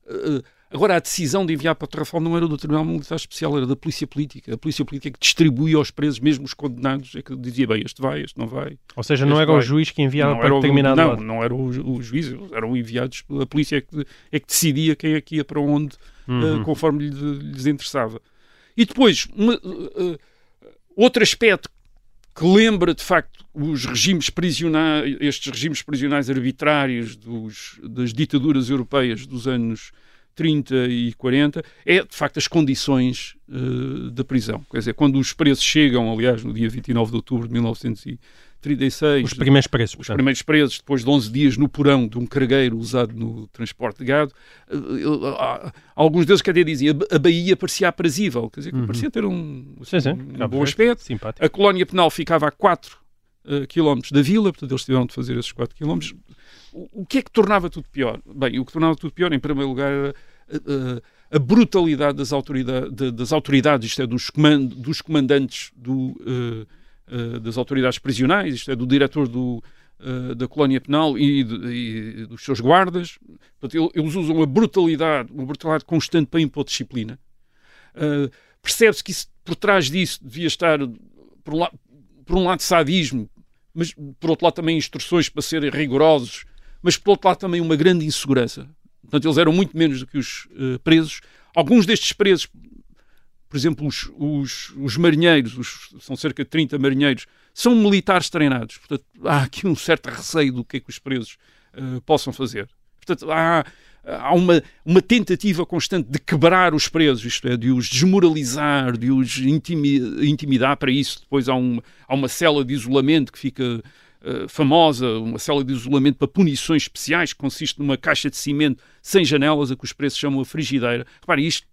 Uh, agora, a decisão de enviar para o Tarrafal não era do Tribunal Militar Especial, era da Polícia Política. A Polícia Política é que distribuía aos presos, mesmo os condenados, é que dizia, bem, este vai, este não vai. Ou seja, não era o vai. juiz que enviava para era o- determinado não, lado. não era o, o juiz, eram enviados, a polícia é que, é que decidia quem é que ia para onde, Uhum. uh, conforme lhe- lhes interessava. E depois, uma, uh, outro aspecto que lembra de facto os regimes prisionais, estes regimes prisionais arbitrários dos, das ditaduras europeias dos anos 30 e 40, é de facto as condições uh, da prisão. Quer dizer, quando os presos chegam, aliás, no dia 29 de outubro de 1936, Os primeiros preços, os portanto. primeiros presos, depois de 11 dias no porão de um cargueiro usado no transporte de gado, eh, ah, alguns deles até diziam a Bahia parecia aprazível, quer dizer, Uhum. parecia ter um, Sim, sim. um bom aspecto. Simpático. A colónia penal ficava a 4 eh, quilómetros da vila, portanto eles tiveram de fazer esses 4 quilómetros. O, que é que tornava tudo pior? Bem, o que tornava tudo pior, em primeiro lugar, era a brutalidade das das autoridades isto é, dos, coman- dos comandantes do, eh, eh, das autoridades prisionais, isto é, do diretor do, eh, da colónia penal e, de- e dos seus guardas. Portanto, ele- eles usam uma brutalidade, uma brutalidade constante para impor disciplina. Uh, Percebe-se que isso, por trás disso devia estar, por por um lado, sadismo, mas por outro lado também instruções para serem rigorosos, mas por outro lado também uma grande insegurança. Portanto, eles eram muito menos do que os uh, presos. Alguns destes presos, por exemplo, os, os, os marinheiros, os- são cerca de 30 marinheiros, são militares treinados. Portanto, há aqui um certo receio do que é que os presos uh, possam fazer. Portanto, há, há uma, uma tentativa constante de quebrar os presos, isto é, de os desmoralizar, de os intimi- intimidar. Para isso, depois há, um, há uma cela de isolamento que fica eh, famosa, uma cela de isolamento para punições especiais, que consiste numa caixa de cimento sem janelas, a que os presos chamam a frigideira. Repare, isto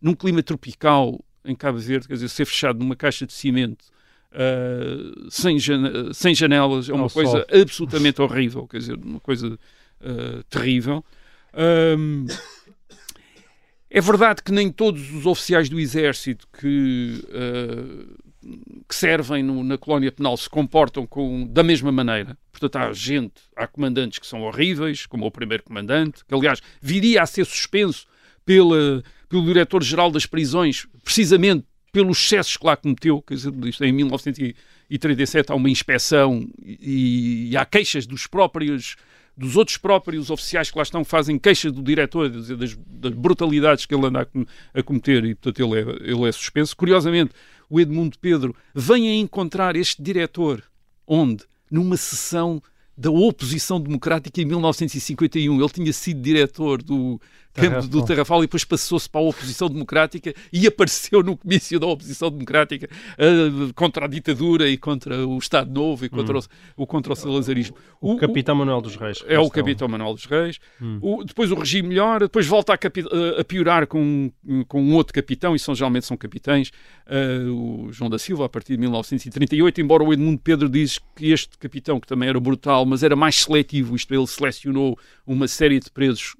num clima tropical em Cabo Verde, quer dizer, ser fechado numa caixa de cimento eh, sem, jane- sem janelas é uma Ao coisa sol. absolutamente horrível, quer dizer, uma coisa eh, terrível. Ahm, é verdade que nem todos os oficiais do Exército que, eh, que servem no- na colónia penal se comportam com, da mesma maneira. Portanto, há gente, há comandantes que são horríveis, como o primeiro comandante, que aliás viria a ser suspenso pela, pelo diretor-geral das prisões, precisamente pelos excessos que lá cometeu, quer dizer, em 1937 há uma inspeção e, e há queixas dos próprios dos outros próprios oficiais que lá estão fazem queixas do diretor das, das brutalidades que ele anda a, a cometer e, portanto, ele é, ele é suspenso. Curiosamente, o Edmundo Pedro vem a encontrar este diretor onde? Numa sessão da oposição democrática em 1951. Ele tinha sido diretor do campo do Terrafal e depois passou-se para a oposição democrática e apareceu no comício da oposição democrática uh, contra a ditadura e contra o Estado Novo e contra, hum. o, o, contra o salazarismo. O, o capitão Manuel dos Reis. É o capitão Manuel dos Reis. Hum. O, depois o regime melhora, depois volta a, capi, a, piorar com, com um outro capitão, e são, geralmente são capitães, uh, o João da Silva, a partir de 1938, embora o Edmundo Pedro diz que este capitão, que também era brutal, mas era mais seletivo, isto é, ele selecionou uma série de presos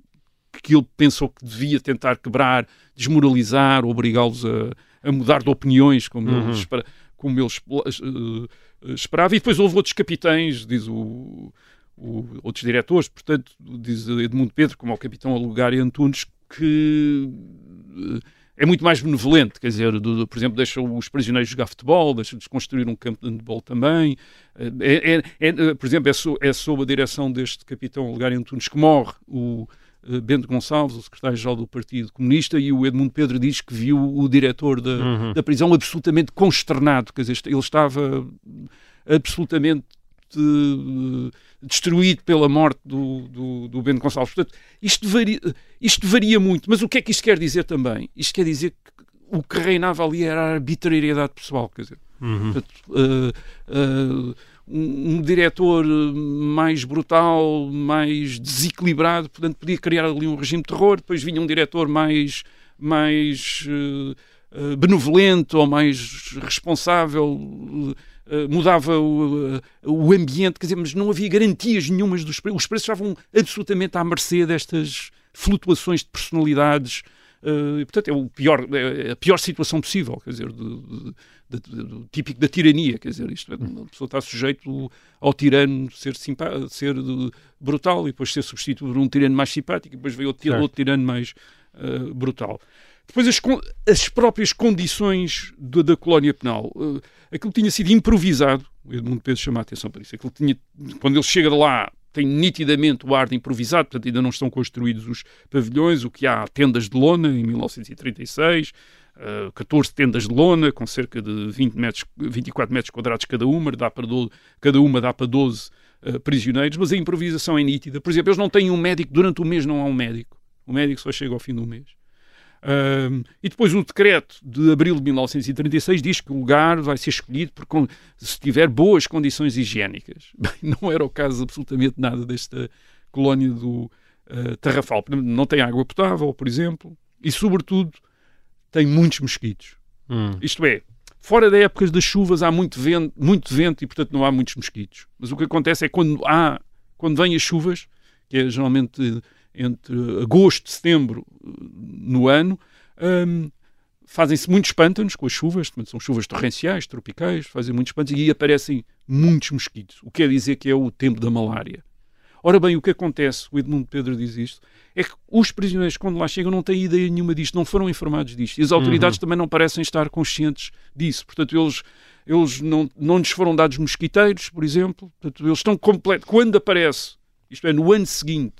que ele pensou que devia tentar quebrar, desmoralizar, obrigá-los a, a, mudar de opiniões, como uhum. ele, espera, como ele uh, esperava. E depois houve outros capitães, diz o, o, outros diretores, portanto, diz Edmundo Pedro, como o capitão Alugário Antunes, que uh, é muito mais benevolente, quer dizer, do, do, por exemplo, deixa os prisioneiros jogar futebol, deixa-lhes construir um campo de handball também. É, é, é, por exemplo, é, so, é sob a direção deste capitão Alugário Antunes que morre o eh, Bento Gonçalves, o secretário-geral do Partido Comunista, e o Edmundo Pedro diz que viu o diretor da, uhum. da prisão absolutamente consternado, quer dizer, ele estava absolutamente uh, destruído pela morte do, do, do Bento Gonçalves. Portanto, isto varia, isto varia muito, mas o que é que isto quer dizer também? Isto quer dizer que o que reinava ali era a arbitrariedade pessoal, quer dizer, uhum. portanto, uh, uh, um, um, diretor mais brutal, mais desequilibrado, portanto podia criar ali um regime de terror, depois vinha um diretor mais, mais uh, uh, benevolente ou mais responsável, uh, mudava o, o, ambiente, quer dizer, mas não havia garantias nenhumas dos preços. Os preços estavam absolutamente à mercê destas flutuações de personalidades. Uh, portanto, é, o pior, é a pior situação possível, quer dizer, de, de, do típico da tirania, quer dizer, isto é, uma pessoa está sujeito ao tirano ser, ser brutal e depois ser substituído por um tirano mais simpático e depois veio outro, outro tirano mais uh, brutal. Depois as, as próprias condições de, da colónia penal. Uh, aquilo tinha sido improvisado, o Edmundo Pedro chama a atenção para isso, aquilo tinha, quando ele chega de lá tem nitidamente o ar de improvisado, portanto ainda não estão construídos os pavilhões, o que há tendas de lona em 1936, 14 eh, tendas de lona, com cerca de 20 metros, 24 metros quadrados cada uma, dá para 12, cada uma dá para 12 uh, eh, prisioneiros, mas a improvisação é nítida. Por exemplo, eles não têm um médico, durante o mês não há um médico. O médico só chega ao fim do mês. Um, e depois o decreto de abril de 1936 diz que o lugar vai ser escolhido por, se tiver boas condições higiênicas. Bem, não era o caso absolutamente nada desta colónia do uh, Tarrafal. Não tem água potável, por exemplo, e sobretudo tem muitos mosquitos. Hum. Isto é, fora da época das chuvas há muito vento, muito vento e, portanto, não há muitos mosquitos. Mas o que acontece é quando há, quando vêm as chuvas, que é geralmente entre agosto e setembro eh, no ano, um, fazem-se muitos pântanos com as chuvas, são chuvas torrenciais, tropicais, fazem muitos pântanos e aparecem muitos mosquitos, o que quer dizer que é o tempo da malária. Ora bem, o que acontece, o Edmundo Pedro diz isto, é que os prisioneiros, quando lá chegam, não têm ideia nenhuma disto, não foram informados disto. E as autoridades uhum. também não parecem estar conscientes disso. Portanto, eles, eles não, não lhes foram dados mosquiteiros, por exemplo. Portanto, eles estão completos. Quando aparece, isto é, no ano seguinte,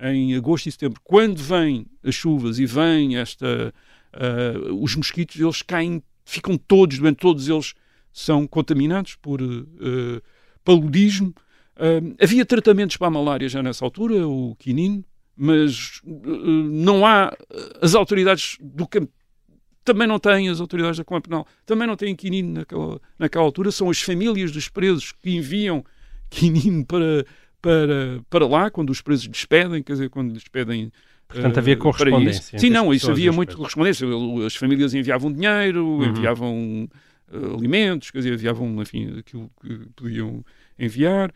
em agosto e setembro, quando vêm as chuvas e vêm esta, uh, os mosquitos, eles caem, ficam todos, doentes, todos eles são contaminados por uh, paludismo Uh, havia tratamentos para a malária já nessa altura, o quinino, mas não há. As autoridades do campo também não têm, as autoridades da Colônia Penal também não têm quinino naquela, naquela altura. São as famílias dos presos que enviam quinino para, para, para lá, quando os presos despedem, quer dizer, quando lhes pedem. Portanto, havia correspondência. Sim, não, isso havia muito correspondência. As famílias enviavam dinheiro, uhum. enviavam uh, alimentos, quer dizer, enviavam, enfim, aquilo que podiam enviar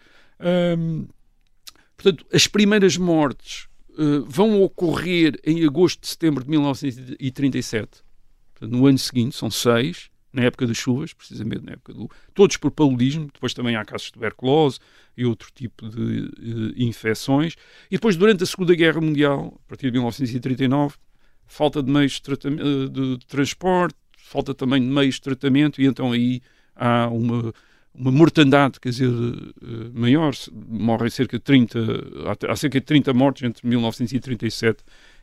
portanto, as primeiras mortes uh, vão ocorrer em agosto de setembro de 1937. Portanto, no ano seguinte, são seis, na época das chuvas, precisamente na época do. Todos por paludismo, depois também há casos de tuberculose e outro tipo de uh, infecções. E depois, durante a Segunda Guerra Mundial, a partir de 1939, falta de meios de, de transporte, falta também de meios de tratamento, e então aí há uma uma mortandade, quer dizer, uh, maior, morrem cerca de 30, há, há cerca de 30 mortes entre 1937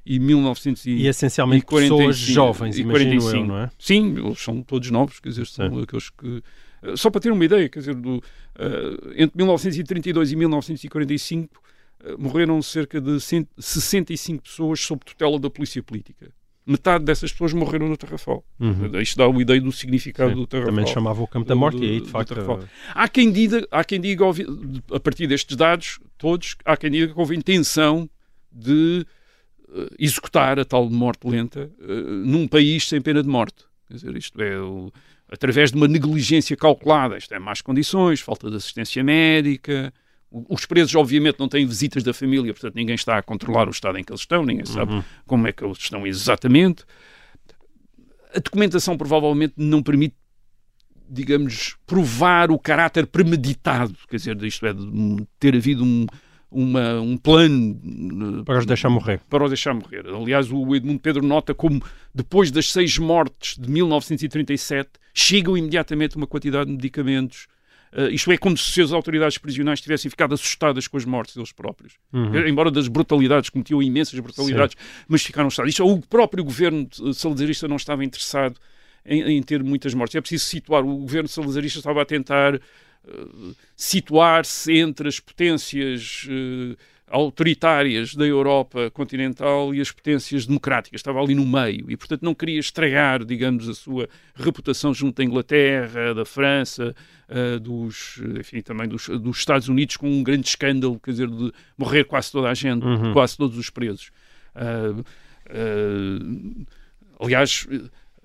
e 1945. E essencialmente pessoas jovens, e imagino 45. eu, não é? Sim, eles são todos novos, quer dizer, são Sim. aqueles que... eh, Só para ter uma ideia, quer dizer, do, eh, entre 1932 e 1945 eh, morreram cerca de 100 65 pessoas sob tutela da polícia política. Metade dessas pessoas morreram no Tarrafal. Uhum. Isto dá uma ideia do significado Sim, do Tarrafal. Também chamava o campo da morte do- e aí, de facto. Há quem diga, há quem diga a partir destes dados todos, há quem diga que houve intenção de executar a tal morte lenta eh, num país sem pena de morte. Quer dizer, isto é o- através de uma negligência calculada. Isto é más condições, falta de assistência médica. Os presos, obviamente, não têm visitas da família, portanto, ninguém está a controlar o estado em que eles estão, ninguém sabe Uhum. como é que eles estão exatamente. A documentação provavelmente não permite, digamos, provar o caráter premeditado, quer dizer, isto é, de ter havido um, uma- um plano eh, para os deixar morrer. para os deixar morrer. Aliás, o Edmundo Pedro nota como, depois das seis mortes de 1937, chegam imediatamente uma quantidade de medicamentos. eh, isto é como se as autoridades prisionais tivessem ficado assustadas com as mortes deles próprios. Uhum. Embora das brutalidades, cometiam imensas brutalidades, mas ficaram assustados. Isto, é, o próprio governo eh, salazarista não estava interessado em, em ter muitas mortes. É preciso situar. O governo salazarista estava a tentar eh, situar-se entre as potências eh, autoritárias da Europa continental e as potências democráticas. Estava ali no meio e, portanto, não queria estragar, digamos, a sua reputação junto da Inglaterra, da França, eh, dos, enfim, também dos, dos Estados Unidos, com um grande escândalo, quer dizer, de morrer quase toda a gente, Uhum. quase todos os presos. Ah, ah, aliás, eh,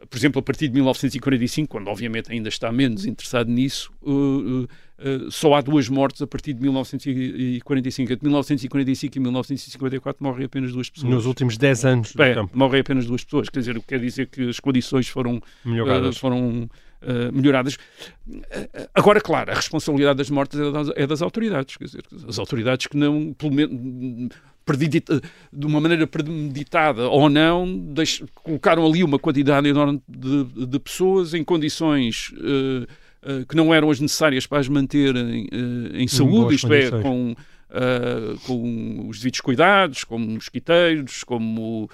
por exemplo, a partir de 1945, quando obviamente ainda está menos interessado nisso, uh, uh, uh, só há duas mortes a partir de 1945. Entre 1945 e 1954 morrem apenas duas pessoas. Nos últimos 10 anos campo, morrem apenas duas pessoas. Quer dizer, o que quer dizer que as condições foram melhoradas. Uh, foram uh, melhoradas. Agora, claro, a responsabilidade das mortes é das, é das autoridades. Quer dizer, as autoridades que não, pelo menos, de uma maneira premeditada ou não, colocaram ali uma quantidade enorme de, de pessoas em condições uh, uh, que não eram as necessárias para as manterem uh, em saúde, isto é, condições. com, uh, com os devidos cuidados, como mosquiteiros, como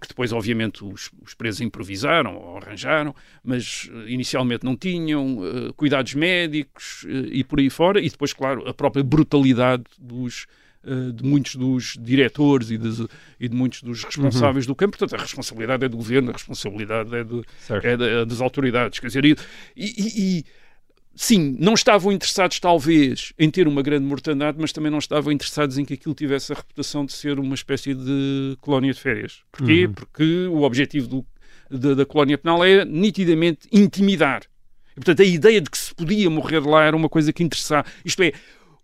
que depois, obviamente, os, os presos improvisaram ou arranjaram, mas inicialmente não tinham cuidados médicos e por aí fora, e depois, claro, a própria brutalidade dos, uh, de muitos dos diretores e, des- e de muitos dos responsáveis do campo. Portanto, a responsabilidade é do governo, a responsabilidade é, de- é é das autoridades. Quer dizer, e, e- e, sim, não estavam interessados, talvez, em ter uma grande mortandade, mas também não estavam interessados em que aquilo tivesse a reputação de ser uma espécie de colónia de férias. Porquê? Uhum. Porque o objetivo do- da, da colónia penal é nitidamente intimidar. E, portanto, a ideia de que se podia morrer lá era uma coisa que interessava. Isto é,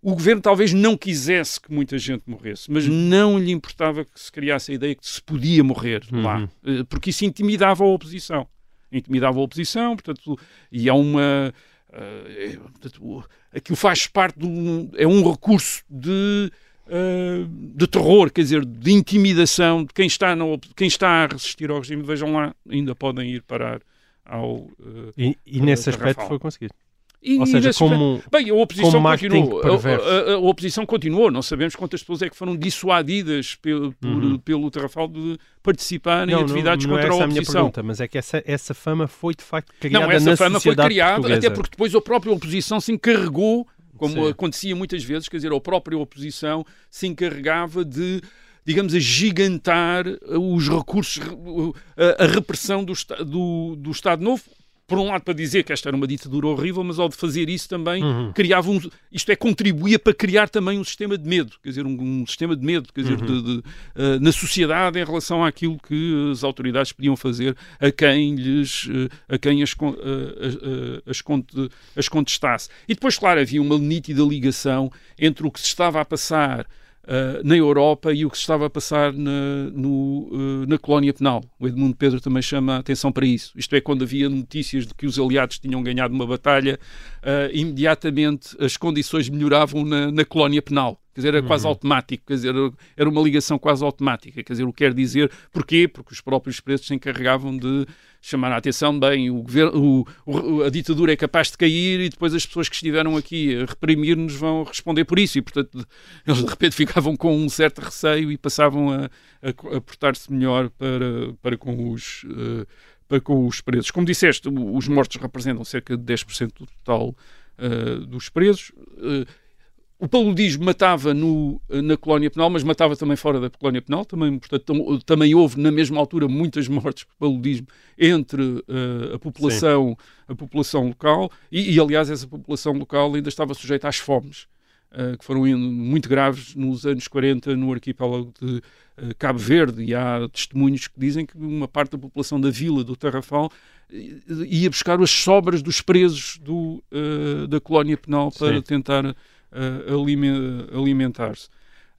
o governo talvez não quisesse que muita gente morresse, mas não lhe importava que se criasse a ideia que se podia morrer lá, Uhum. Eh, porque isso intimidava a oposição. Intimidava a oposição, portanto, e há uma. eh, é, portanto, aquilo faz parte de um. É um recurso de. eh, de terror, quer dizer, de intimidação de quem está, na, quem está a resistir ao regime. Vejam lá, ainda podem ir parar ao. eh, E, e nesse aspecto foi conseguido. E Ou seja, como Bem, a oposição continuou. A, a- a- a oposição continuou. Não sabemos quantas pessoas é que foram dissuadidas pelo, por- Uhum. pelo Tarrafal de participar em não, atividades não, não é contra essa a a minha oposição. pergunta, mas é que essa, essa fama foi de facto criada Não, essa fama foi criada, portuguesa. até porque depois a própria oposição se encarregou, como Sim. acontecia muitas vezes, quer dizer, a própria oposição se encarregava de digamos, agigantar os recursos, a, a repressão do, do, do Estado Novo, por um lado para dizer que esta era uma ditadura horrível, mas ao de fazer isso também Uhum. criava um, isto é, contribuía para criar também um sistema de medo, quer dizer, um, um sistema de medo, quer dizer, Uhum. de- de, eh, na sociedade em relação àquilo que as autoridades podiam fazer a quem lhes, eh, a quem as, eh, as- eh, as contestasse. E depois, claro, havia uma nítida ligação entre o que se estava a passar Uh, na Europa e o que se estava a passar na, no, uh, na colónia penal. O Edmundo Pedro também chama a atenção para isso. Isto é, quando havia notícias de que os aliados tinham ganhado uma batalha, uh, imediatamente as condições melhoravam na, na colónia penal. quer dizer, era quase Uhum. automático, quer dizer, era uma ligação quase automática, quer dizer, o que quer dizer, porquê? Porque os próprios presos se encarregavam de chamar a atenção, bem, o governo, o- o- a ditadura é capaz de cair e depois as pessoas que estiveram aqui a reprimir-nos vão responder por isso e, portanto, eles de repente ficavam com um certo receio e passavam a, a, a portar-se melhor para, para com os... eh, para com os presos. Como disseste, os mortos representam cerca de 10% do total eh, dos presos. Eh, o paludismo matava no, na colónia penal, mas matava também fora da colónia penal. Também, portanto, tam- também houve, na mesma altura, muitas mortes por paludismo entre eh, a, população, a população local. E, e, aliás, essa população local ainda estava sujeita às fomes, eh, que foram muito graves nos anos 40 no arquipélago de eh, Cabo Verde. E há testemunhos que dizem que uma parte da população da vila do Tarrafal ia buscar as sobras dos presos do, da colónia penal para Sim. tentar eh, alime- alimentar-se.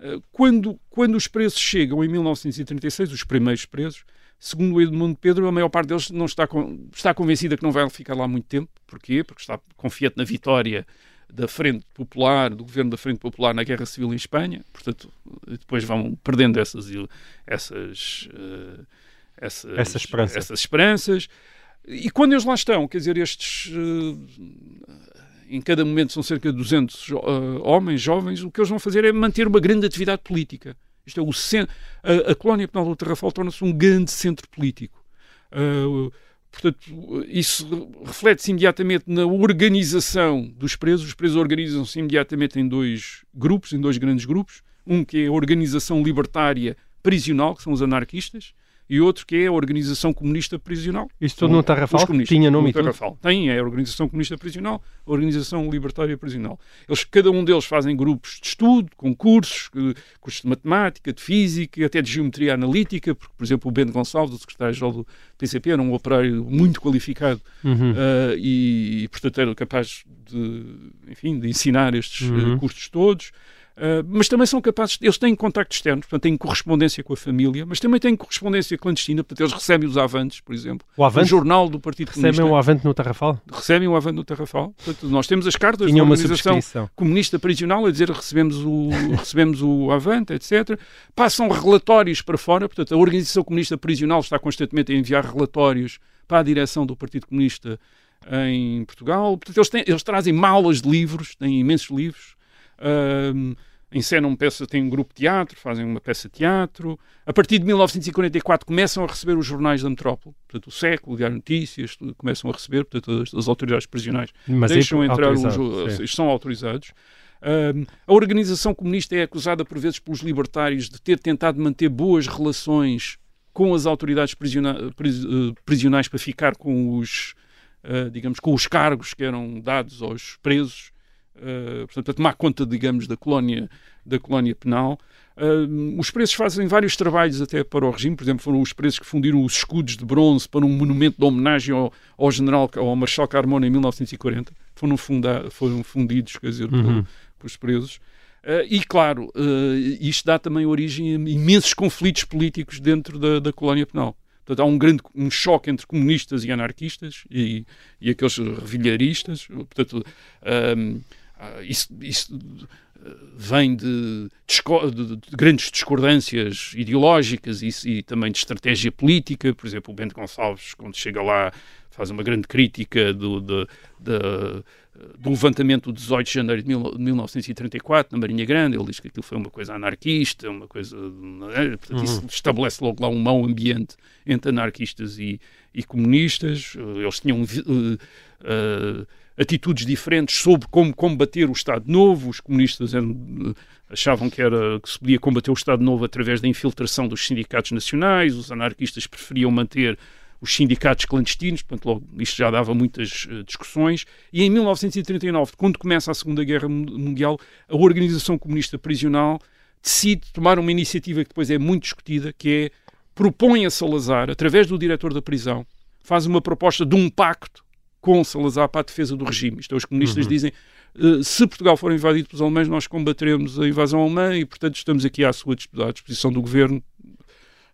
Eh, Quando, quando os presos chegam em 1936, os primeiros presos, segundo o Edmundo Pedro, a maior parte deles não está, con- está convencida que não vai ficar lá muito tempo. Porquê? Porque está confiante na vitória da Frente Popular, do governo da Frente Popular na Guerra Civil em Espanha. Portanto, depois vão perdendo essas, essas, eh, essas, Essa esperança. essas esperanças. E quando eles lá estão, quer dizer, estes eh, em cada momento são cerca de 200 jo- eh, homens, jovens, o que eles vão fazer é manter uma grande atividade política. Isto é o cen- a, a colónia penal do Tarrafal torna-se um grande centro político. Eh, portanto, isso reflete-se imediatamente na organização dos presos. Os presos organizam-se imediatamente em dois grupos, em dois grandes grupos. Um que é a Organização Libertária Prisional, que são os anarquistas, e outro que é a Organização Comunista Prisional. Isto tudo no Tarrafal? Tinha nome No? Tarrafal. Tem, é a Organização Comunista Prisional, a Organização Libertária Prisional. Eles, cada um deles fazem grupos de estudo, com cursos, eh, cursos de matemática, de física, até de geometria analítica, porque, por exemplo, o Bento Gonçalves, o secretário-geral do PCP, era um operário muito qualificado Uhum. eh, e, portanto, era capaz de, enfim, de ensinar estes eh, Uhum. cursos todos. Uh, mas também são capazes, eles têm contacto externo, portanto têm correspondência com a família, mas também têm correspondência clandestina, portanto eles recebem os avantes, por exemplo, O Avante? o jornal do Partido Recebem Comunista, o Avante no Tarrafal? recebem o avante no Tarrafal. Portanto, nós temos as cartas Tinha da uma Organização. Comunista Prisional a dizer recebemos o, recebemos o avante, etc. Passam relatórios para fora, portanto a Organização Comunista Prisional está constantemente a enviar relatórios para a direção do Partido Comunista em Portugal. Portanto, eles, têm- eles trazem malas de livros, têm imensos livros. Encenam peça, têm um grupo de teatro, fazem uma peça de teatro. A partir de 1944 começam a receber os jornais da metrópole, portanto o século, o Diário Notícias, começam a receber, portanto as, as autoridades prisionais Mas deixam aí, entrar os, eles são autorizados. Ahm, a organização comunista é acusada por vezes pelos libertários de ter tentado manter boas relações com as autoridades prisiona- pris- eh, prisionais para ficar com os, eh, digamos, com os cargos que eram dados aos presos, eh, portanto, para tomar conta, digamos, da colónia, da colónia penal. Ahm, os presos fazem vários trabalhos até para o regime, por exemplo, foram os presos que fundiram os escudos de bronze para um monumento de homenagem ao, ao general, ao Marshal Carmona em 1940. Foram, funda, foram fundidos, quer dizer, Uhum. pelos presos. Eh, e, claro, eh, isto dá também origem a imensos conflitos políticos dentro da, da colónia penal. Portanto, há um grande um choque entre comunistas e anarquistas e, e aqueles revilharistas. Portanto, isso, isso, eh, vem de, de- de grandes discordâncias ideológicas e, e também de estratégia política. Por exemplo, o Bento Gonçalves, quando chega lá, faz uma grande crítica do, de- de- do levantamento do 18 de janeiro de mil- de 1934 na Marinha Grande. Ele diz que aquilo foi uma coisa anarquista, uma coisa. eh, Portanto, isso estabelece logo lá um mau ambiente entre anarquistas e, e comunistas. Eh, Eles tinham eh, eh, atitudes diferentes sobre como combater o Estado Novo. Os comunistas eh, achavam que, era, que se podia combater o Estado Novo através da infiltração dos sindicatos nacionais. Os anarquistas preferiam manter os sindicatos clandestinos, portanto, logo, isto já dava muitas eh, discussões. E em 1939, quando começa a Segunda Guerra Mun- Mundial, a Organização Comunista Prisional decide tomar uma iniciativa que depois é muito discutida, que é propõe a Salazar, através do diretor da prisão, faz uma proposta de um pacto com Salazar para a defesa do regime. Isto é, os comunistas dizem eh, se Portugal for invadido pelos alemães, nós combateremos a invasão alemã e, portanto, estamos aqui à sua à disposição do governo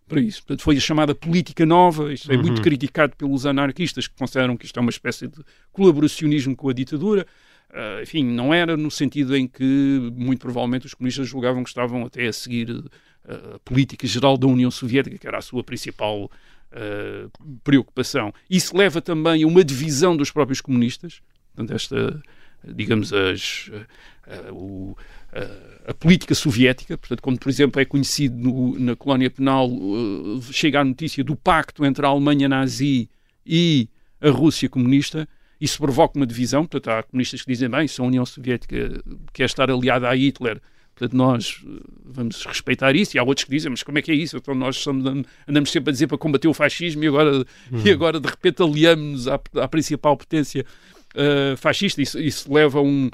para isso. Portanto, foi a chamada política nova, isto é muito criticado pelos anarquistas, que consideram que isto é uma espécie de colaboracionismo com a ditadura. Uh, enfim, não era no sentido em que, muito provavelmente, os comunistas julgavam que estavam até a seguir uh, a política geral da União Soviética, que era a sua principal uh, preocupação. Isso leva também a uma divisão dos próprios comunistas, portanto, esta, digamos, as, o, a política soviética, portanto, quando, por exemplo, é conhecido no, na colónia penal, chega a notícia do pacto entre a Alemanha nazi e a Rússia comunista, isso provoca uma divisão. Portanto, há comunistas que dizem, bem, se a União Soviética quer estar aliada a Hitler, portanto, nós eh, vamos respeitar isso. E há outros que dizem, mas como é que é isso? Então nós somos, andamos sempre a dizer para combater o fascismo e agora, uhum. e agora de repente, aliamos-nos à, à, principal potência uh, fascista. Isso, isso leva um,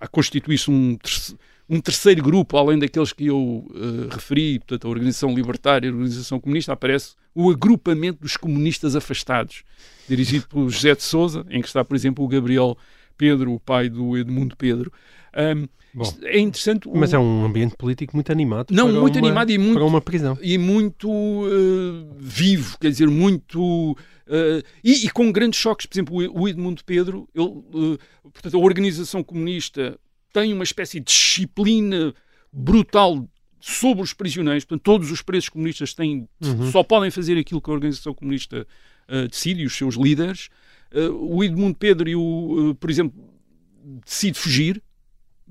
a constituir-se um terceiro um terceiro grupo, além daqueles que eu uh, referi, portanto, a Organização Libertária e a Organização Comunista, aparece o agrupamento dos comunistas afastados, dirigido por José de Souza, em que está, por exemplo, o Gabriel Pedro, o pai do Edmundo Pedro. Um, Bom, é interessante. Mas o... é um ambiente político muito animado. Não, muito uma, animado e muito. Para uma prisão. E muito uh, vivo, quer dizer, muito. Uh, e, e, com grandes choques. Por exemplo, o Edmundo Pedro, ele, uh, portanto, a organização comunista tem uma espécie de disciplina brutal sobre os prisioneiros. Portanto, todos os presos comunistas têm, uhum. só podem fazer aquilo que a organização comunista decide e os seus líderes. O Edmundo Pedro, e o, por exemplo, decide fugir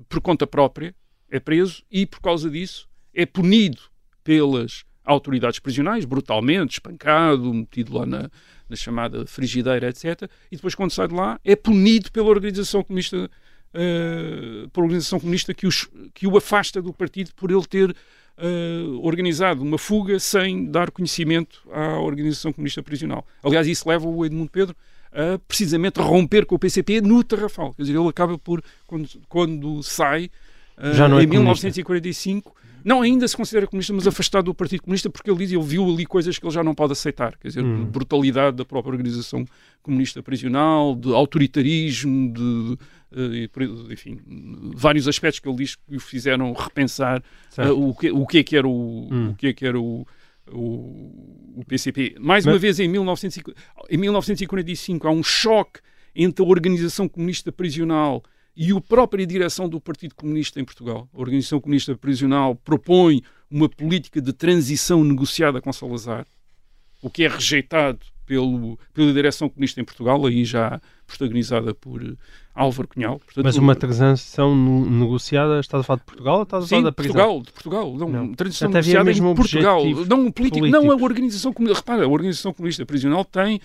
por conta própria, é preso e, por causa disso, é punido pelas autoridades prisionais, brutalmente, espancado, metido lá na, na chamada frigideira, etc. E depois, quando sai de lá, é punido pela organização comunista uh, por organização comunista que, os, que o afasta do partido por ele ter uh, organizado uma fuga sem dar conhecimento à organização comunista prisional. Aliás, isso leva o Edmundo Pedro a precisamente romper com o PCP no Tarrafal. Quer dizer, ele acaba por, quando, quando sai, uh, em 1945 não ainda se considera comunista, mas afastado do Partido Comunista, porque ele diz ele viu ali coisas que ele já não pode aceitar, quer dizer, hum. brutalidade da própria organização comunista prisional, de autoritarismo, de, de, de enfim, vários aspectos que ele diz que o fizeram repensar uh, o, que, o que é que era o, hum. o que é que era o o, o PCP. Mais uma vez, em, 1950, em 1945, há um choque entre a organização comunista prisional e a própria direção do Partido Comunista em Portugal. A Organização Comunista Prisional propõe uma política de transição negociada com Salazar, o que é rejeitado pelo, pela direção comunista em Portugal, aí já protagonizada por Álvaro Cunhal. Portanto, Mas uma transição negociada, estás a falar de Portugal ou estás a falar sim, da prisão? Portugal, de Portugal. Não, não. transição Até negociada em Portugal. Não, político, político. não a organização comunista. Repara, a organização comunista prisional tem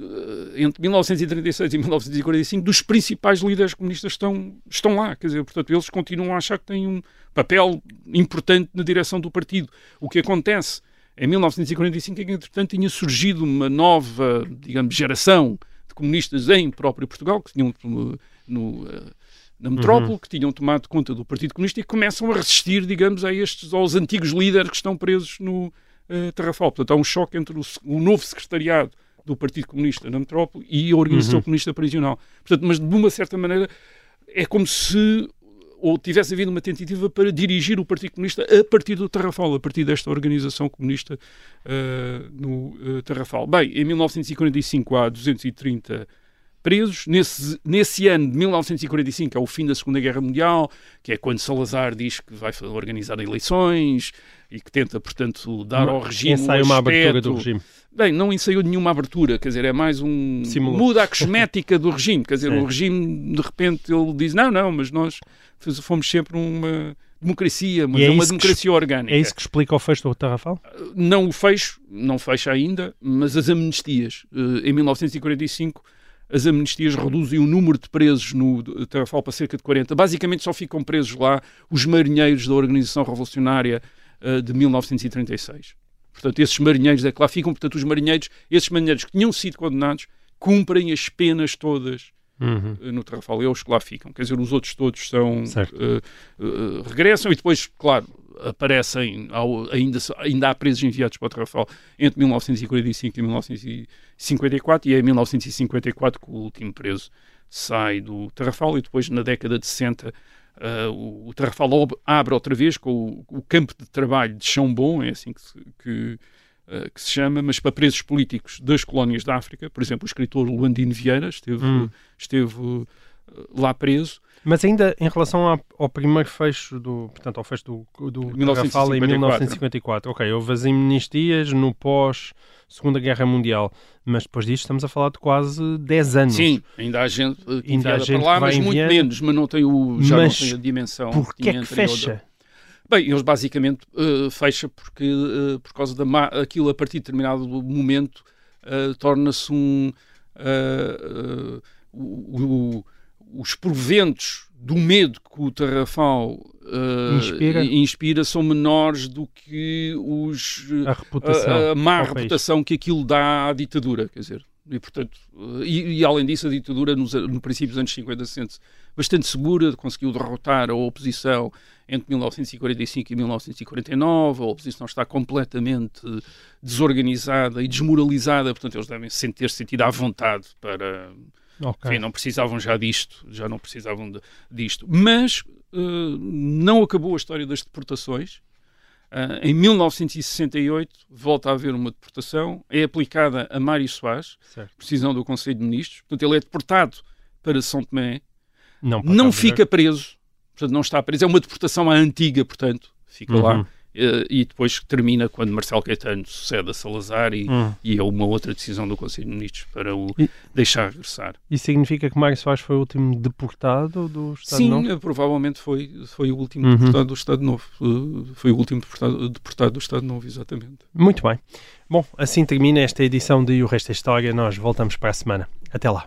eh, entre 1936 e 1945, dos principais líderes comunistas estão, estão lá. Quer dizer, portanto, eles continuam a achar que têm um papel importante na direção do partido. O que acontece em 1945 é que, entretanto, tinha surgido uma nova, digamos, geração de comunistas em próprio Portugal, que tinham no, no eh, na metrópole, uhum. que tinham tomado conta do Partido Comunista e começam a resistir, digamos, a estes, aos antigos líderes que estão presos no uh, Tarrafal. Portanto, há um choque entre o, o novo secretariado do Partido Comunista na metrópole e a Organização uhum. Comunista Prisional. Portanto, mas de uma certa maneira é como se ou tivesse havido uma tentativa para dirigir o Partido Comunista a partir do Tarrafal, a partir desta organização comunista uh, no uh, Tarrafal. Bem, em 1945 há 230 presos. Nesse, nesse ano de 1945, é o fim da Segunda Guerra Mundial, que é quando Salazar diz que vai organizar eleições e que tenta, portanto, dar ao regime. Ensaia um uma abertura do regime. Bem, não ensaiou nenhuma abertura, quer dizer, é mais um. Simulou. Muda a cosmética do regime, quer dizer, é. o regime, de repente, ele diz: não, não, mas nós fomos sempre uma democracia, mas é, é uma democracia que, orgânica. É isso que explica o fecho do Tarrafal? Não o fecho, não fecha ainda, mas as amnistias. Eh, em 1945 as amnistias reduzem o número de presos no Tarrafal para cerca de 40. Basicamente só ficam presos lá os marinheiros da Organização Revolucionária uh, de 1936. Portanto, esses marinheiros é que lá ficam. Portanto, os marinheiros, esses marinheiros que tinham sido condenados, cumprem as penas todas uhum. uh, no Tarrafal. É os que lá ficam. Quer dizer, os outros todos são... Uh, regressam e depois, claro, aparecem, ao, ainda, ainda há presos enviados para o Tarrafal entre 1945 e 1954, e é em 1954 que o último preso sai do Tarrafal, e depois, na década de 60, uh, o, o Tarrafal abre outra vez com o, o, campo de trabalho de Chão Bom, é assim que, que, uh, que, se chama, mas para presos políticos das colónias da África. Por exemplo, o escritor Luandino Vieira esteve, hum. esteve lá preso. Mas ainda em relação ao, ao primeiro fecho do, portanto, ao fecho do, do 1954. em 1954. Ok, houve as amnistias no pós Segunda Guerra Mundial, mas depois disto estamos a falar de quase 10 anos. Sim, ainda há gente uh, que Ainda há gente para lá, mas muito enviando. menos, mas não tem o, já Mas não tem a dimensão. Tinha é que fecha? Bem, eles basicamente uh, fecha porque uh, por causa da aquilo a partir de determinado momento uh, torna-se um uh, o- o- os proventos do medo que o Tarrafal uh, Inspira. inspira são menores do que os A reputação. a, a má ao país. reputação que aquilo dá à ditadura, quer dizer. E, portanto, eh, e, e além disso, a ditadura nos, no princípio dos anos 50 sente-se bastante segura, conseguiu derrotar a oposição entre 1945 e 1949, a oposição está completamente desorganizada e desmoralizada, portanto, eles devem ter sentido à vontade para, Ok. enfim, não precisavam já disto, já não precisavam de- disto. Mas eh, não acabou a história das deportações. Ah, em 1968 volta a haver uma deportação, é aplicada a Mário Soares, Certo. decisão do Conselho de Ministros, portanto ele é deportado para São Tomé, Não, não fica preso, portanto não está preso, é uma deportação à antiga, portanto, fica Uhum. lá. Eh, e depois termina quando Marcelo Caetano sucede a Salazar e, Hum. e é uma outra decisão do Conselho de Ministros para o E- deixar regressar. Isso significa que Mário Soares foi o último deportado do Estado Sim, Novo? eh, provavelmente foi, foi o último Uhum. deportado do Estado Novo. Eh, Foi o último deportado, deportado do Estado Novo, exatamente. Muito bem. Bom, assim termina esta edição de E o Resto é História. Nós voltamos para a semana. Até lá.